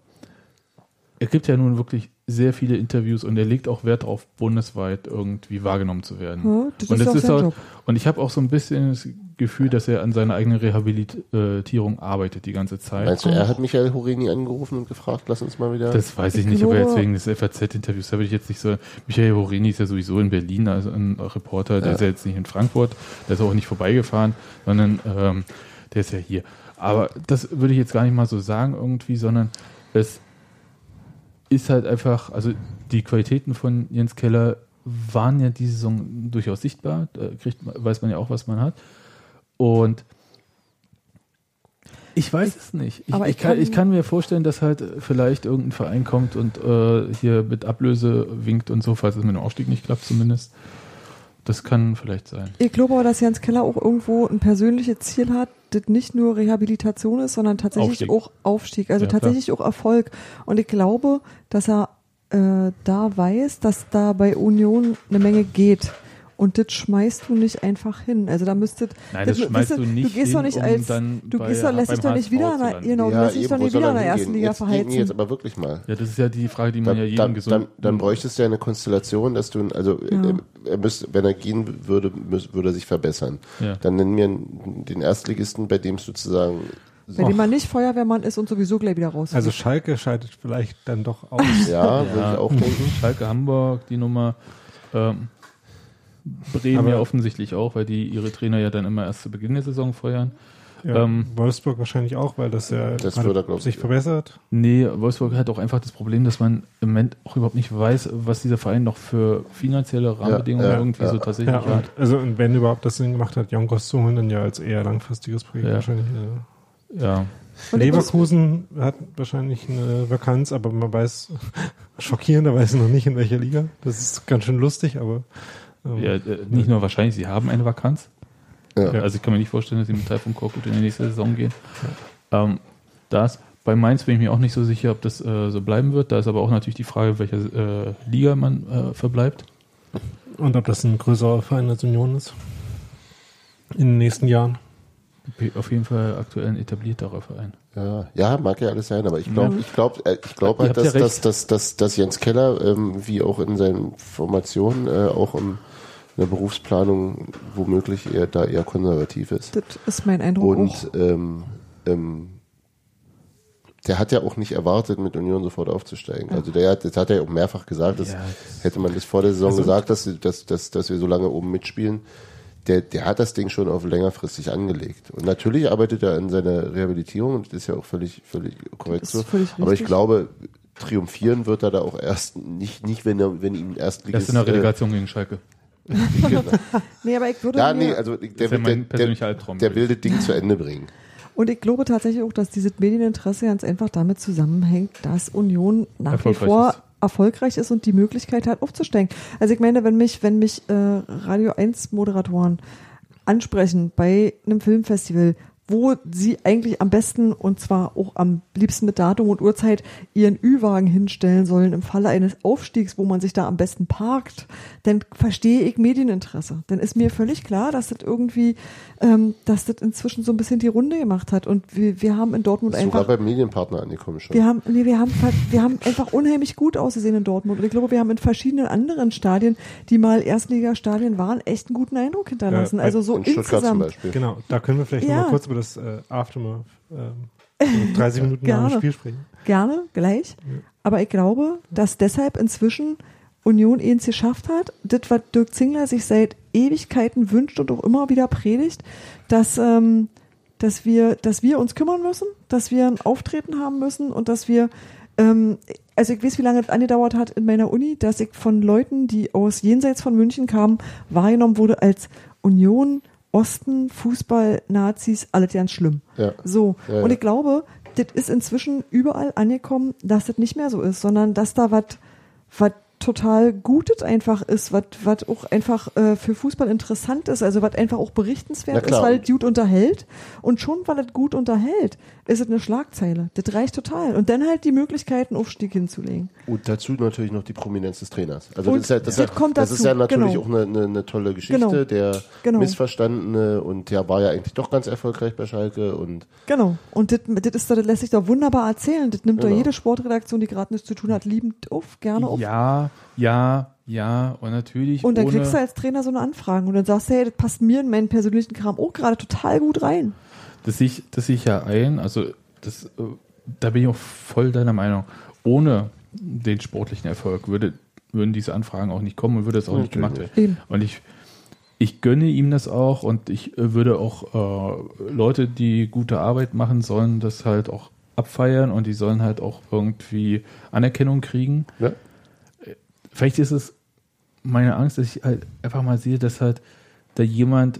er gibt ja nun wirklich sehr viele Interviews und er legt auch Wert darauf, bundesweit irgendwie wahrgenommen zu werden. Ja, das und ist auch sein auch, Job. und ich habe auch so ein bisschen das Gefühl, dass er an seiner eigenen Rehabilitierung arbeitet die ganze Zeit. Meinst du, er hat Michael Horeni angerufen und gefragt, lass uns mal wieder. Das weiß ich Ich nicht, aber jetzt wegen des FAZ-Interviews, da würde ich jetzt nicht so. Michael Horini ist ja sowieso in Berlin, also ein Reporter, der Ja. ist ja jetzt nicht in Frankfurt, der ist auch nicht vorbeigefahren, sondern ähm, der ist ja hier. Aber das würde ich jetzt gar nicht mal so sagen irgendwie, sondern es ist halt einfach, also die Qualitäten von Jens Keller waren ja diese Saison durchaus sichtbar, da kriegt, weiß man ja auch, was man hat. Und ich weiß es nicht. Ich, aber ich, ich kann, kann- ich kann mir vorstellen, dass halt vielleicht irgendein Verein kommt und äh, hier mit Ablöse winkt und so, falls es mit dem Aufstieg nicht klappt zumindest. Das kann vielleicht sein. Ich glaube aber, dass Jens Keller auch irgendwo ein persönliches Ziel hat, das nicht nur Rehabilitation ist, sondern tatsächlich Aufstieg. auch Aufstieg, also Ja, klar. tatsächlich auch Erfolg. Und ich glaube, dass er äh, da weiß, dass da bei Union eine Menge geht. Und das schmeißt du nicht einfach hin. Also da müsstet. Nein, das schmeißt weißt du nicht Du gehst hin, doch nicht um als. Du bei- gehst doch, lässt dich doch nicht wieder, zu in der- landen. genau, du lässt dich doch nicht wieder er in der ersten hingehen? Liga jetzt, verheizen. nee, jetzt aber wirklich mal. Ja, das ist ja die Frage, die man Dann, ja jedem dann, gesund. dann, dann bräuchtest du ja eine Konstellation, dass du, also Ja. er, er müsste, wenn er gehen würde, würde er sich verbessern. Ja. Dann nenn mir den Erstligisten, bei dem es sozusagen Bei dem man nicht Feuerwehrmann ist und sowieso gleich wieder raus. Also Schalke scheidet vielleicht dann doch aus. ja, würde ich auch denken. Schalke Hamburg, die Nummer. Ähm, Bremen Aber- ja offensichtlich auch, weil die ihre Trainer ja dann immer erst zu Beginn der Saison feuern. Ja, Ähm, Wolfsburg wahrscheinlich auch, weil das ja Das er, sich verbessert. Nee, Wolfsburg hat auch einfach das Problem, dass man im Moment auch überhaupt nicht weiß, was dieser Verein noch für finanzielle Rahmenbedingungen ja, irgendwie ja. so tatsächlich Ja, hat. und, also und wenn überhaupt das Sinn gemacht hat, Jonkos zu holen, dann ja als eher langfristiges Projekt Ja. wahrscheinlich. Ja. Ja. Und Leverkusen hat wahrscheinlich eine Vakanz, aber man weiß, schockierenderweise noch nicht in welcher Liga. Das ist ganz schön lustig, aber ja, äh, nicht nur wahrscheinlich, sie haben eine Vakanz. Ja. Also ich kann mir nicht vorstellen, dass sie mit Taifun Korkut in die nächste Saison gehen. Ähm, das, bei Mainz bin ich mir auch nicht so sicher, ob das äh, so bleiben wird. Da ist aber auch natürlich die Frage, welcher äh, Liga man äh, verbleibt. und ob das ein größerer Verein als Union ist. In den nächsten Jahren. Auf jeden Fall aktuell ein etablierterer Verein. Ja, ja, mag ja alles sein, aber ich glaube, ich glaube, äh, ich glaube halt, habt ja dass, dass, dass, dass, dass Jens Keller, ähm, wie auch in seinen Formationen, äh, auch im, in der Berufsplanung womöglich eher da eher konservativ ist. das ist mein Eindruck auch. Und ähm, ähm, der hat ja auch nicht erwartet, mit Union sofort aufzusteigen. Also der hat, das hat er ja auch mehrfach gesagt, dass Ja, hätte man das vor der Saison Also- gesagt, dass, dass, dass, dass wir so lange oben mitspielen. Der, der hat das Ding schon auf längerfristig angelegt. Und natürlich arbeitet er an seiner Rehabilitierung und das ist ja auch völlig, völlig korrekt Das so. völlig Aber ich glaube, triumphieren wird er da auch erst nicht, nicht wenn er, wenn ihm erst Erst in der Relegation gegen Schalke. Nee, aber ich würde Ja, mir, nee, also der, ja der, der, der will das Ding zu Ende bringen. Und ich glaube tatsächlich auch, dass dieses Medieninteresse ganz einfach damit zusammenhängt, dass Union nach wie vor ist. erfolgreich ist und die Möglichkeit hat, aufzusteigen. Also ich meine, wenn mich, wenn mich äh, Radio 1 Moderatoren ansprechen bei einem Filmfestival, wo sie eigentlich am besten und zwar auch am liebsten mit Datum und Uhrzeit ihren Ü-Wagen hinstellen sollen im Falle eines Aufstiegs, wo man sich da am besten parkt, dann verstehe ich Medieninteresse. Dann ist mir völlig klar, dass das irgendwie, ähm, dass das inzwischen so ein bisschen die Runde gemacht hat und wir, wir haben in Dortmund sogar einfach beim Medienpartner angekommen schon. wir haben, nee, wir haben, wir haben einfach unheimlich gut ausgesehen in Dortmund. Und ich glaube, wir haben in verschiedenen anderen Stadien, die mal Erstligastadien waren, echt einen guten Eindruck hinterlassen. Ja, also so in Stuttgart zum insgesamt. Beispiel. Genau, da können wir vielleicht Ja. noch mal kurz über das äh, Aftermath ähm, so 30 Minuten nach Gerne. dem Spiel sprechen. Gerne, gleich. Aber ich glaube, dass deshalb inzwischen Union eins geschafft hat, das, was Dirk Zingler sich seit Ewigkeiten wünscht und auch immer wieder predigt, dass, ähm, dass, wir, dass wir uns kümmern müssen, dass wir ein Auftreten haben müssen und dass wir, ähm, also ich weiß, wie lange es angedauert hat in meiner Uni, dass ich von Leuten, die aus jenseits von München kamen, wahrgenommen wurde als Union, Osten, Fußball, Nazis, alles ganz schlimm. Ja. So. Ja, und ja. ich glaube, das ist inzwischen überall angekommen, dass das nicht mehr so ist, sondern dass da was was total Gutes einfach ist, was was auch einfach äh, für Fußball interessant ist, also was einfach auch berichtenswert ist, weil es gut unterhält. Und schon, weil es gut unterhält, ist es eine Schlagzeile. Das reicht total. Und dann halt die Möglichkeit, einen Aufstieg hinzulegen. Und dazu natürlich noch die Prominenz des Trainers. Also Und das ist ja, das, das ja, kommt das dazu, ist ja natürlich genau. auch eine, eine, eine tolle Geschichte, Genau. der Genau. missverstandene und der war ja eigentlich doch ganz erfolgreich bei Schalke und Genau. Und das, das, ist, das lässt sich doch wunderbar erzählen. Das nimmt doch Genau. jede Sportredaktion, die gerade nichts zu tun hat, liebend auf, gerne auf. Ja, ja, ja. Und natürlich Und dann ohne, kriegst du als Trainer so eine Anfrage und dann sagst du, hey, das passt mir in meinen persönlichen Kram auch gerade total gut rein. Das sehe ich, das sehe ich ja ein, also das, da bin ich auch voll deiner Meinung. Ohne den sportlichen Erfolg würde, würden diese Anfragen auch nicht kommen und würde es auch nicht gemacht werden. Und ich, ich gönne ihm das auch und ich würde auch äh, Leute, die gute Arbeit machen sollen, das halt auch abfeiern und die sollen halt auch irgendwie Anerkennung kriegen. ja, Vielleicht ist es meine Angst, dass ich halt einfach mal sehe, dass halt da jemand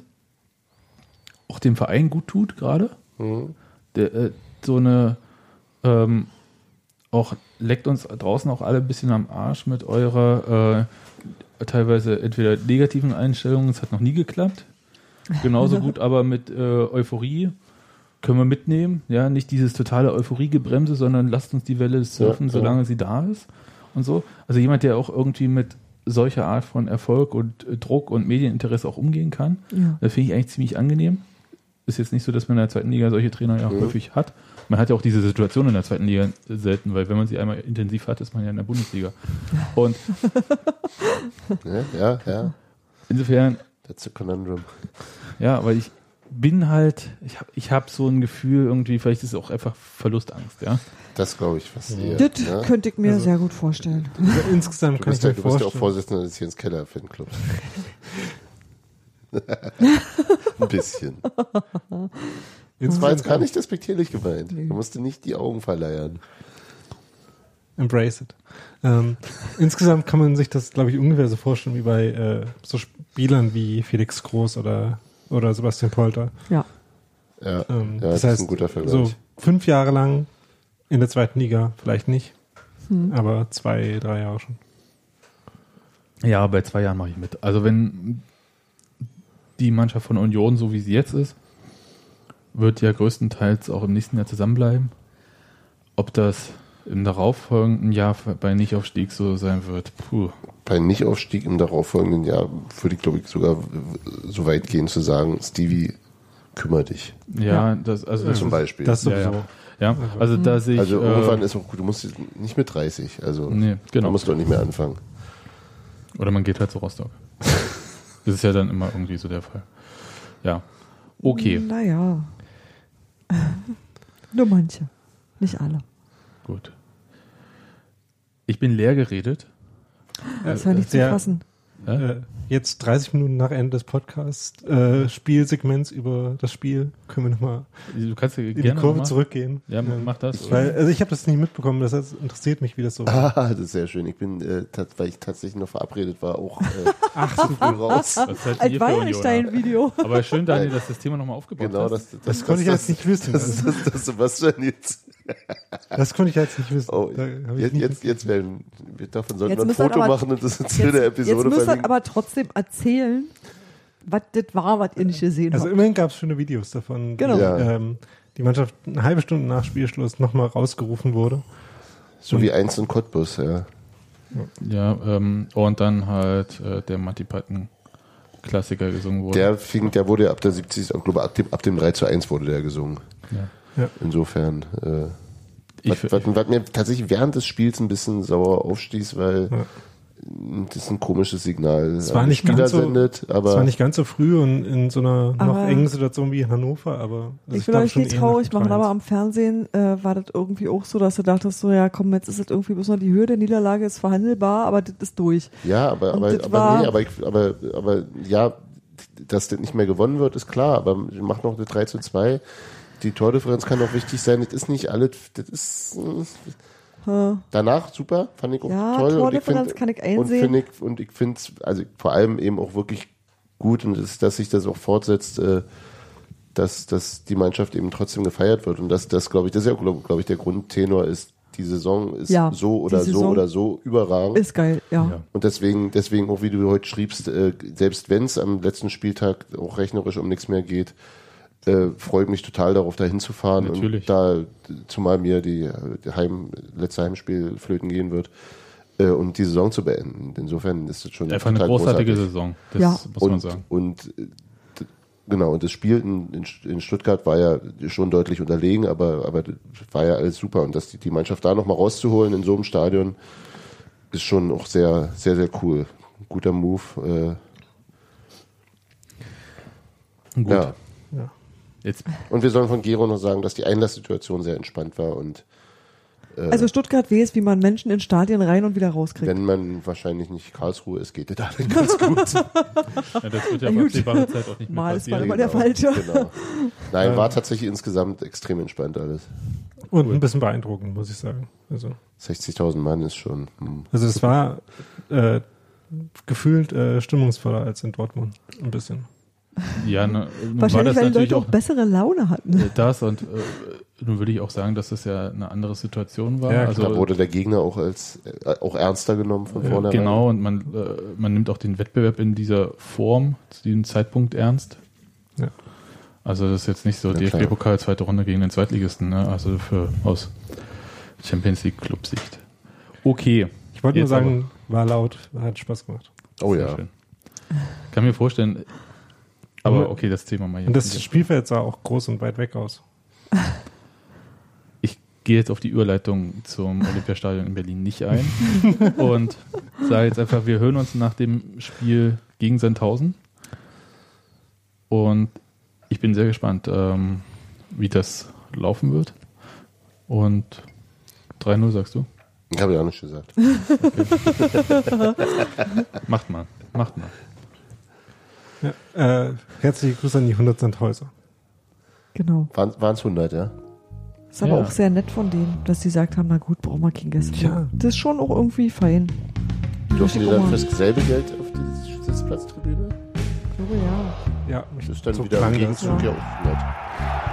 auch dem Verein gut tut gerade. Mhm. Äh, so eine ähm, auch leckt uns draußen auch alle ein bisschen am Arsch mit eurer äh, teilweise entweder negativen Einstellungen, es hat noch nie geklappt. Genauso gut aber mit äh, Euphorie können wir mitnehmen. Ja, nicht dieses totale Euphoriegebremse, sondern lasst uns die Welle surfen, Ja, ja. solange sie da ist und so. Also jemand, der auch irgendwie mit solcher Art von Erfolg und äh, Druck und Medieninteresse auch umgehen kann, Ja. das finde ich eigentlich ziemlich angenehm. Ist jetzt nicht so, dass man in der zweiten Liga solche Trainer ja Mhm. häufig hat. Man hat ja auch diese Situation in der zweiten Liga selten, weil wenn man sie einmal intensiv hat, ist man ja in der Bundesliga. Und Ja, ja, ja. insofern, That's a conundrum. ja, aber ich bin halt, ich habe ich hab so ein Gefühl irgendwie, vielleicht ist es auch einfach Verlustangst, ja. Das glaube ich, was ihr. Das ne? könnte ich mir Also- sehr gut vorstellen. Insgesamt Du kann ich bist, ja, mir du bist ja auch vorstellen. Vorsitzender des Jens Keller Fanclubs. Ein bisschen. Das war jetzt gar nicht despektierlich gemeint. Du musst dir nicht die Augen verleiern. Embrace it. Ähm, insgesamt kann man sich das, glaube ich, ungefähr so vorstellen wie bei äh, so Spielern wie Felix Groß oder, oder Sebastian Polter. Ja. Ja, Ähm, ja das, das heißt, ist ein guter Vergleich. so fünf Jahre lang in der zweiten Liga, vielleicht nicht, Hm. aber zwei, drei Jahre schon. Ja, bei zwei Jahren mache ich mit. Also wenn die Mannschaft von Union, so wie sie jetzt ist, wird ja größtenteils auch im nächsten Jahr zusammenbleiben. Ob das im darauffolgenden Jahr bei Nichtaufstieg so sein wird, puh. Bei Nichtaufstieg im darauffolgenden Jahr würde ich, glaube ich, sogar so weit gehen zu sagen, Stevie, kümmere dich. Ja, das, also das Zum ist, Beispiel. Das ja, sowieso. ja. ja, also da sehe ich, also irgendwann äh, ist auch gut, du musst nicht mit 30, also Nee, genau. da musst du auch nicht mehr anfangen. oder man geht halt zu Rostock. Das ist ja dann immer irgendwie so der Fall. Ja, okay, Naja. Nur manche. Nicht alle. gut. Ich bin leer geredet. Das war nicht zu fassen. Ja? Äh, jetzt 30 Minuten nach Ende des Podcasts, äh, Spielsegments über das Spiel, können wir nochmal Du kannst ja in die Kurve noch mal- zurückgehen. Ja, Ähm, mach das. Weil, also ich habe das nicht mitbekommen, das heißt, interessiert mich, wie das so war. Ah, das ist sehr schön. Ich bin, äh, weil ich tatsächlich noch verabredet war, auch äh, Ach, zu früh raus. Das ist Als ihr war für ja nicht Unioner. dein Video. Aber schön, Daniel, dass du das Thema nochmal aufgebaut Genau, hast. das, das, Das konnte ich jetzt nicht wissen. Das, das, das, das, was denn jetzt? Das konnte ich jetzt nicht wissen. Oh, jetzt, nicht jetzt, jetzt werden, wir davon sollten wir ein Foto aber- machen und das zu der Jetzt, jetzt Episode müsst ihr aber trotzdem erzählen, was das war, was ihr nicht gesehen Also habt. immerhin gab es schöne Videos davon, Genau. wie Ja. ähm, die Mannschaft eine halbe Stunde nach Spielschluss nochmal rausgerufen wurde. So wie eins in Cottbus, ja. Ja, ähm, und dann halt äh, der Matti Patten Klassiker gesungen wurde. Der fing, der wurde ab der 70. Ich glaube, ab dem, ab dem 3 zu 1 wurde der gesungen. ja. Insofern, äh, Ich, was, was, was mir tatsächlich während des Spiels ein bisschen sauer aufstieß, weil Ja. das ist ein komisches Signal. Es war nicht ganz so- sendet, aber Es war nicht ganz so früh und in so einer noch engen Situation wie in Hannover, aber also ich will euch nicht eher traurig machen, 3-1. aber am Fernsehen äh, war das irgendwie auch so, dass du dachtest, so ja komm, jetzt ist es irgendwie bloß noch die Höhe der Niederlage ist verhandelbar, aber das ist durch. Ja, aber, Und aber, das aber, nee, aber, ich, aber, aber ja, dass das nicht mehr gewonnen wird, ist klar, aber mach noch eine 3 zu 2. Die Tordifferenz kann auch wichtig sein. Das ist nicht alles, das ist, Hm. danach super, fand ich auch Ja, toll. Tordifferenz und kann ich Und einsehen. finde ich, und ich finde es, also vor allem eben auch wirklich gut und das, dass sich das auch fortsetzt, äh, dass, dass die Mannschaft eben trotzdem gefeiert wird und dass das, glaube ich, das ist ja, glaube glaub ich, der Grundtenor ist, die Saison ist Ja, so oder so Saison oder so überragend. Ist geil, ja. Ja. Und deswegen, deswegen auch wie du heute schriebst, äh, selbst wenn es am letzten Spieltag auch rechnerisch um nichts mehr geht, äh, freue ich mich total darauf, da hinzufahren. Natürlich. Und da, zumal mir die, Heim, letzte Heimspiel flöten gehen wird, äh, und die Saison zu beenden. Insofern ist es schon Einfach eine großartige großartig. Saison. Das Ja. muss man Und, sagen. und genau, und das Spiel in, in, Stuttgart war ja schon deutlich unterlegen, aber, aber das war ja alles super. Und dass die, die Mannschaft da nochmal rauszuholen in so einem Stadion, ist schon auch sehr, sehr, sehr cool. Guter Move. Äh, Gut. ja. Jetzt, Und wir sollen von Gero noch sagen, dass die Einlasssituation sehr entspannt war und Also Stuttgart weiß, wie man Menschen in Stadien rein und wieder rauskriegt. wenn man wahrscheinlich nicht Karlsruhe ist, geht das dann ganz gut. ja, das wird ja auf absehbare Zeit auch nicht mehr Mal ist passieren. mal- der Falsche. Genau. Nein, war tatsächlich insgesamt extrem entspannt alles. Und ein bisschen beeindruckend, muss ich sagen. Also, 60.000 Mann ist schon. Hm. also es war äh, gefühlt äh, stimmungsvoller als in Dortmund. Ein bisschen. Ja, ne, nun war Wahrscheinlich, das weil die natürlich Leute auch auch bessere Laune hatten. äh, das und äh, nun würde ich auch sagen, dass das ja eine andere Situation war. Ja, also da wurde der Gegner auch als äh, auch ernster genommen von vornherein. Genau, und man, äh, man nimmt auch den Wettbewerb in dieser Form zu diesem Zeitpunkt ernst. Ja. Also das ist jetzt nicht so Ja. DFB-Pokal zweite Runde gegen den Zweitligisten, ne? also für aus Champions League Clubsicht. Okay. Ich wollte nur sagen, war laut, hat Spaß gemacht. Oh Sehr ja. schön. Kann mir vorstellen, aber okay, das Thema mal Und das. Spielfeld sah auch groß und weit weg aus. Ich gehe jetzt auf die Überleitung zum Olympiastadion in Berlin nicht ein und sage jetzt einfach, wir hören uns nach dem Spiel gegen Sandhausen. Und ich bin sehr gespannt, ähm, wie das laufen wird. Und 3-0 sagst du? Ich habe ja auch nicht gesagt. Macht mal, macht mal. Ja, äh, herzliche Grüße an die 100 Sandhäuser. Genau. Waren es 100, ja? Ist aber Ja. auch sehr nett von denen, dass sie gesagt haben, na gut, brauchen wir kein Gäste. Tja. Das ist schon auch irgendwie fein. Dürfen die dann fürs selbe Geld auf die Sitzplatztribüne? Ich glaube, ja. Ja, Das ist dann so wieder im. Gegenzug ja. ja auch nett.